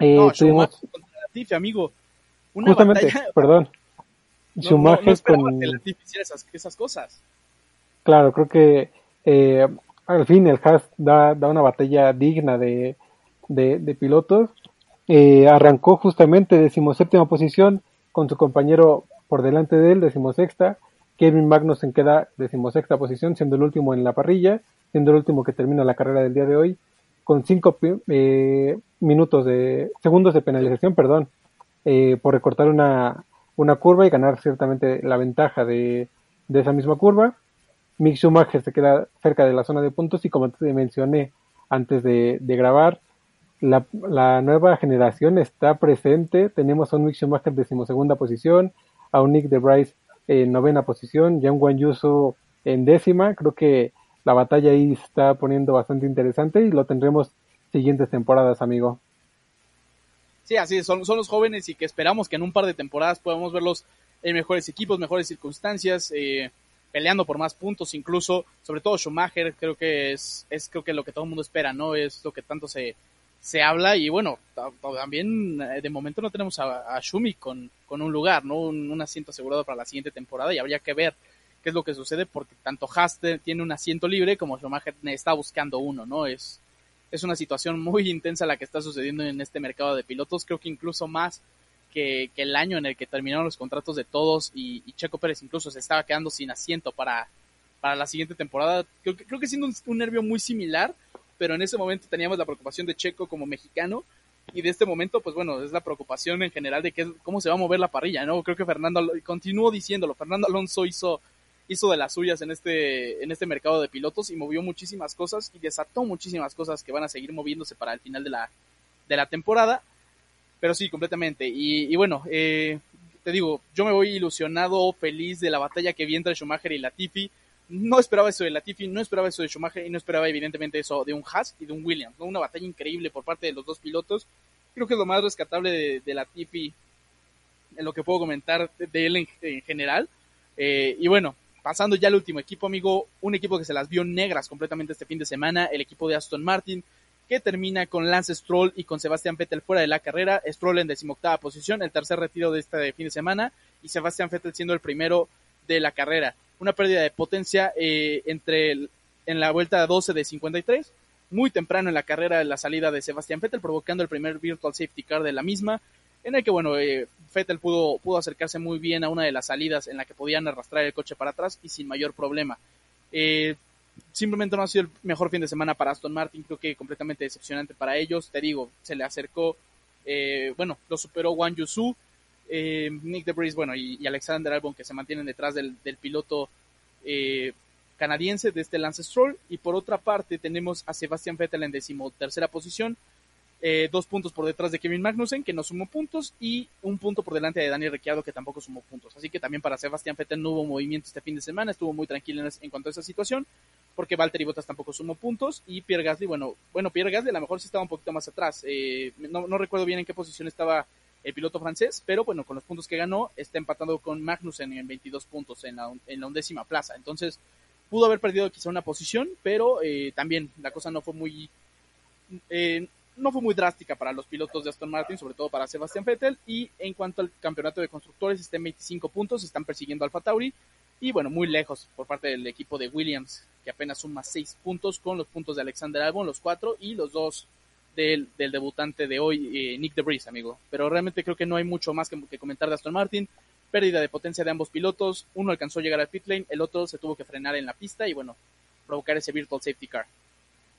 Eh, no, tuvimos... Latifi, amigo. Una Justamente, batalla... <laughs> perdón. <laughs> No, Schumacher no, no con... esas, esas cosas. Claro, creo que eh, al fin el Haas da, da una batalla digna de, de, de pilotos. Eh, arrancó justamente decimoséptima posición con su compañero por delante de él, decimosexta. Kevin Magnussen queda decimosexta posición, siendo el último en la parrilla, siendo el último que termina la carrera del día de hoy con cinco eh, minutos de segundos de penalización, perdón, eh, por recortar una, una curva y ganar ciertamente la ventaja de, de esa misma curva. Mick Schumacher se queda cerca de la zona de puntos y como te mencioné antes de, grabar, la, la, nueva generación está presente. Tenemos a un Mick Schumacher decimosegunda posición, a un Nick de Bryce en novena posición, Yang Wan Yusu en décima. Creo que la batalla ahí se está poniendo bastante interesante y lo tendremos siguientes temporadas, amigo. Sí, así son, los jóvenes y que esperamos que en un par de temporadas podamos verlos en mejores equipos, mejores circunstancias, eh, peleando por más puntos, incluso, sobre todo Schumacher, creo que es, es creo que lo que todo el mundo espera, ¿no? Es lo que tanto se, se habla y bueno, también eh, de momento no tenemos a, a Schumi con, con un lugar, ¿no? Un, asiento asegurado para la siguiente temporada y habría que ver qué es lo que sucede porque tanto Haas tiene un asiento libre como Schumacher está buscando uno, ¿no? Es, es una situación muy intensa la que está sucediendo en este mercado de pilotos, creo que incluso más que, el año en el que terminaron los contratos de todos y, Checo Pérez incluso se estaba quedando sin asiento para, para la siguiente temporada. Creo, creo que siendo un, nervio muy similar, pero en ese momento teníamos la preocupación de Checo como mexicano y de este momento, pues bueno, es la preocupación en general de que, cómo se va a mover la parrilla, ¿no? Creo que Fernando, continúo diciéndolo, Fernando Alonso hizo, hizo de las suyas en este, en este mercado de pilotos y movió muchísimas cosas y desató muchísimas cosas que van a seguir moviéndose para el final de la, de la temporada. Pero sí, completamente. Y, bueno, eh, te digo, yo me voy ilusionado, feliz de la batalla que vi entre Schumacher y Latifi no esperaba eso de Latifi, no esperaba eso de Schumacher y no esperaba evidentemente eso de un Haas y de un Williams, ¿no? Una batalla increíble por parte de los dos pilotos. Creo que es lo más rescatable de, de Latifi en lo que puedo comentar de, él en, general. Eh, y bueno, pasando ya al último equipo, amigo, un equipo que se las vio negras completamente este fin de semana, el equipo de Aston Martin, que termina con Lance Stroll y con Sebastián Vettel fuera de la carrera, Stroll en decimoctava posición, el tercer retiro de este fin de semana, y Sebastián Vettel siendo el primero de la carrera. Una pérdida de potencia eh, entre en la vuelta 12 de 53, muy temprano en la carrera de la salida de Sebastián Vettel, provocando el primer virtual safety car de la misma, en el que, bueno, eh, Vettel pudo, pudo acercarse muy bien a una de las salidas en la que podían arrastrar el coche para atrás y sin mayor problema. Eh, simplemente no ha sido el mejor fin de semana para Aston Martin, creo que completamente decepcionante para ellos. Te digo, se le acercó, bueno, lo superó Wang Yusu, eh, Nick DeBris, bueno, y, Alexander Albon que se mantienen detrás del, piloto eh, canadiense de este Lance Stroll. Y por otra parte tenemos a Sebastian Vettel en decimotercera posición, eh, dos puntos por detrás de Kevin Magnussen, que no sumó puntos, y un punto por delante de Daniel Ricciardo, que tampoco sumó puntos. Así que también para Sebastian Vettel no hubo movimiento este fin de semana, estuvo muy tranquilo en, cuanto a esa situación, porque Valtteri Bottas tampoco sumó puntos, y Pierre Gasly, bueno, bueno, Pierre Gasly a lo mejor sí estaba un poquito más atrás. no, no recuerdo bien en qué posición estaba el piloto francés, pero bueno, con los puntos que ganó, está empatando con Magnussen en 22 puntos en la, en la undécima plaza. Entonces, pudo haber perdido quizá una posición, pero eh, también la cosa no fue muy... Eh, no fue muy drástica para los pilotos de Aston Martin, sobre todo para Sebastian Vettel. Y en cuanto al campeonato de constructores, está en 25 puntos, están persiguiendo Alfa Tauri. Y bueno, muy lejos por parte del equipo de Williams, que apenas suma 6 puntos con los puntos de Alexander Albon, los 4 y los dos del, debutante de hoy, eh, Nick DeBris, amigo. Pero realmente creo que no hay mucho más que, comentar de Aston Martin. Pérdida de potencia de ambos pilotos. Uno alcanzó a llegar al pit lane, el otro se tuvo que frenar en la pista y bueno, provocar ese virtual safety car.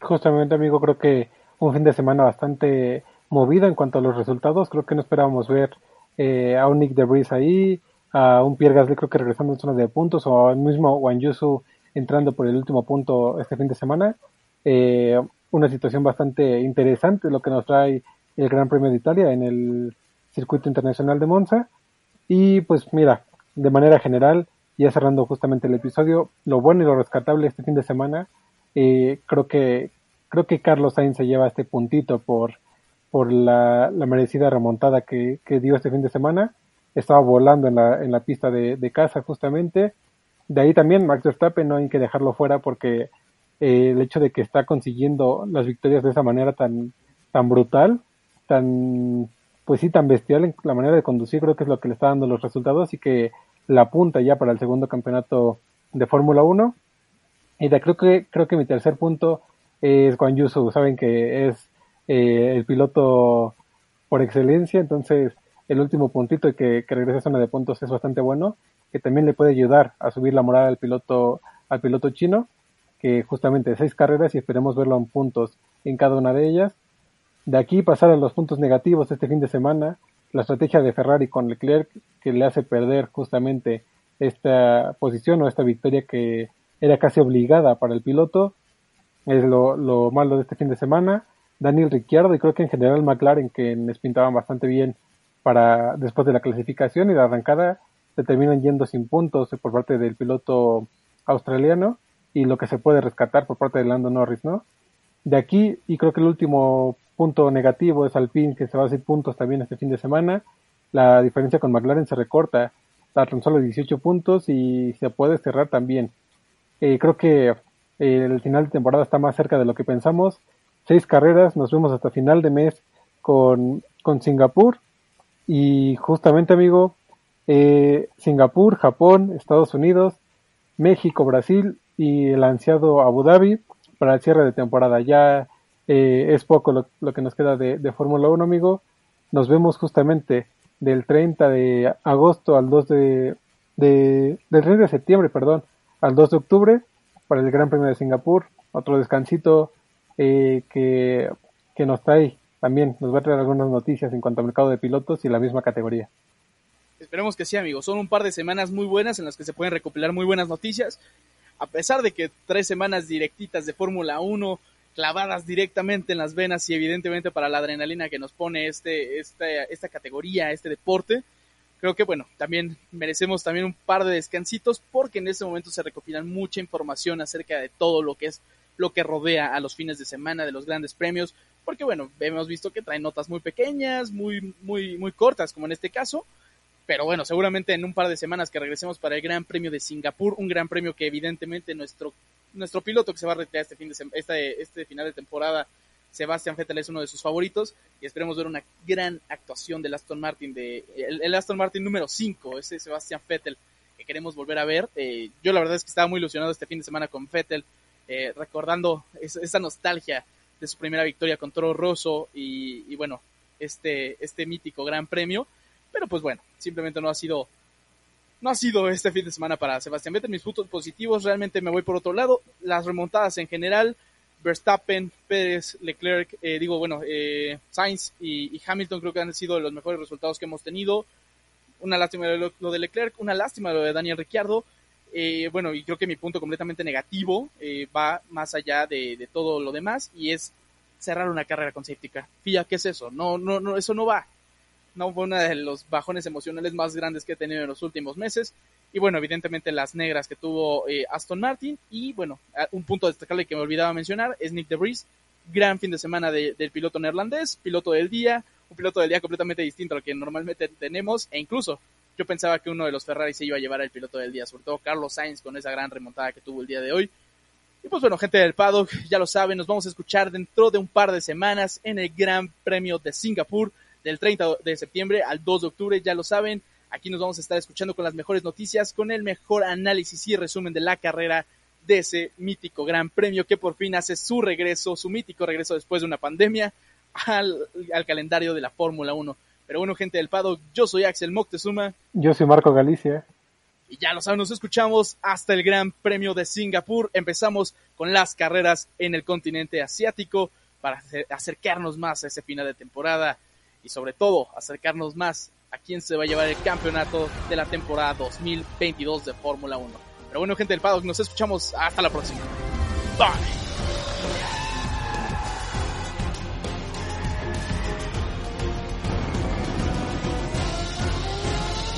Justamente, amigo, creo que un fin de semana bastante movido en cuanto a los resultados. Creo que no esperábamos ver eh, a un Nick DeBris ahí, a un Pierre Gasly creo que regresando en zona de puntos, o al mismo Wang Yusu entrando por el último punto este fin de semana. Eh, una situación bastante interesante lo que nos trae el Gran Premio de Italia en el circuito internacional de Monza. Y pues mira, de manera general, ya cerrando justamente el episodio, lo bueno y lo rescatable este fin de semana, eh, creo que creo que Carlos Sainz se lleva este puntito por, por la, merecida remontada que, dio este fin de semana. Estaba volando en la, en la pista de, casa justamente. De ahí también Max Verstappen no hay que dejarlo fuera porque eh, el hecho de que está consiguiendo las victorias de esa manera tan, tan brutal, tan, pues sí, tan bestial en la manera de conducir, creo que es lo que le está dando los resultados y que la apunta ya para el segundo campeonato de Fórmula 1. Y creo que, creo que mi tercer punto es Juan Yusu, saben que es eh, el piloto por excelencia, entonces el último puntito que, que regrese a zona de puntos es bastante bueno, que también le puede ayudar a subir la moral al piloto, al piloto chino que justamente seis carreras y esperemos verlo en puntos en cada una de ellas. De aquí pasar a los puntos negativos este fin de semana, la estrategia de Ferrari con Leclerc que le hace perder justamente esta posición o esta victoria que era casi obligada para el piloto, es lo, malo de este fin de semana. Daniel Ricciardo y creo que en general McLaren que les pintaban bastante bien para después de la clasificación y la arrancada se terminan yendo sin puntos por parte del piloto australiano y lo que se puede rescatar por parte de Lando Norris, ¿no? De aquí, y creo que el último punto negativo es Alpine, que se va a hacer puntos también este fin de semana. La diferencia con McLaren se recorta a tan solo 18 puntos y se puede cerrar también. Eh, creo que eh, el final de temporada está más cerca de lo que pensamos. Seis carreras, nos vemos hasta final de mes con, con Singapur. Y justamente, amigo, eh, Singapur, Japón, Estados Unidos, México, Brasil y el ansiado Abu Dhabi para el cierre de temporada. Ya eh, es poco lo, que nos queda de, Fórmula 1, amigo. Nos vemos justamente del 30 de agosto al 2 de, del 30 de septiembre, perdón, al 2 de octubre para el Gran Premio de Singapur. Otro descansito eh, que, que nos trae también nos va a traer algunas noticias en cuanto al mercado de pilotos y la misma categoría. Esperemos que sí, amigos. Son un par de semanas muy buenas en las que se pueden recopilar muy buenas noticias. A pesar de que tres semanas directitas de Fórmula 1, clavadas directamente en las venas y evidentemente para la adrenalina que nos pone este, este, esta categoría, este deporte, creo que bueno, también merecemos también un par de descansitos porque en este momento se recopilan mucha información acerca de todo lo que es lo que rodea a los fines de semana de los grandes premios, porque bueno, hemos visto que traen notas muy pequeñas, muy, muy, muy cortas, como en este caso, pero bueno, seguramente en un par de semanas que regresemos para el Gran Premio de Singapur, un gran premio que evidentemente nuestro, nuestro piloto que se va a retirar este, fin de este, este final de temporada, Sebastian Vettel es uno de sus favoritos y esperemos ver una gran actuación del Aston Martin, de, el, Aston Martin número 5, ese Sebastian Vettel que queremos volver a ver. Eh, yo la verdad es que estaba muy ilusionado este fin de semana con Vettel, eh, recordando esa nostalgia de su primera victoria con Toro Rosso y, bueno, este, este mítico gran premio. Pero pues bueno, simplemente no ha sido no ha sido este fin de semana para Sebastián Vettel. Mis puntos positivos, realmente me voy por otro lado. Las remontadas en general, Verstappen, Pérez, Leclerc, eh, digo, bueno, eh, Sainz y, Hamilton creo que han sido los mejores resultados que hemos tenido. Una lástima lo, de Leclerc, una lástima lo de Daniel Ricciardo. Eh, bueno, y creo que mi punto completamente negativo eh, va más allá de, todo lo demás y es cerrar una carrera con safety. Fía, ¿qué es eso? No, no, no, eso no va. No fue uno de los bajones emocionales más grandes que he tenido en los últimos meses. Y bueno, evidentemente las negras que tuvo eh, Aston Martin. Y bueno, un punto destacable que me olvidaba mencionar es Nick DeVries. Gran fin de semana del piloto neerlandés, piloto del día, un piloto del día completamente distinto al que normalmente tenemos. E incluso yo pensaba que uno de los Ferrari se iba a llevar el piloto del día, sobre todo Carlos Sainz con esa gran remontada que tuvo el día de hoy. Y pues bueno, gente del paddock, ya lo saben, nos vamos a escuchar dentro de un par de semanas en el Gran Premio de Singapur del 30 de septiembre al 2 de octubre, ya lo saben. Aquí nos vamos a estar escuchando con las mejores noticias, con el mejor análisis y resumen de la carrera de ese mítico Gran Premio que por fin hace su regreso, su mítico regreso después de una pandemia al, al calendario de la Fórmula 1. Pero bueno, gente del Pado, yo soy Axel Moctezuma. Yo soy Marco Galicia. Y ya lo saben, nos escuchamos hasta el Gran Premio de Singapur. Empezamos con las carreras en el continente asiático para acercarnos más a ese final de temporada y sobre todo acercarnos más a quién se va a llevar el campeonato de la temporada 2022 de Fórmula 1. Pero bueno, gente del Paddock, nos escuchamos hasta la próxima. Bye.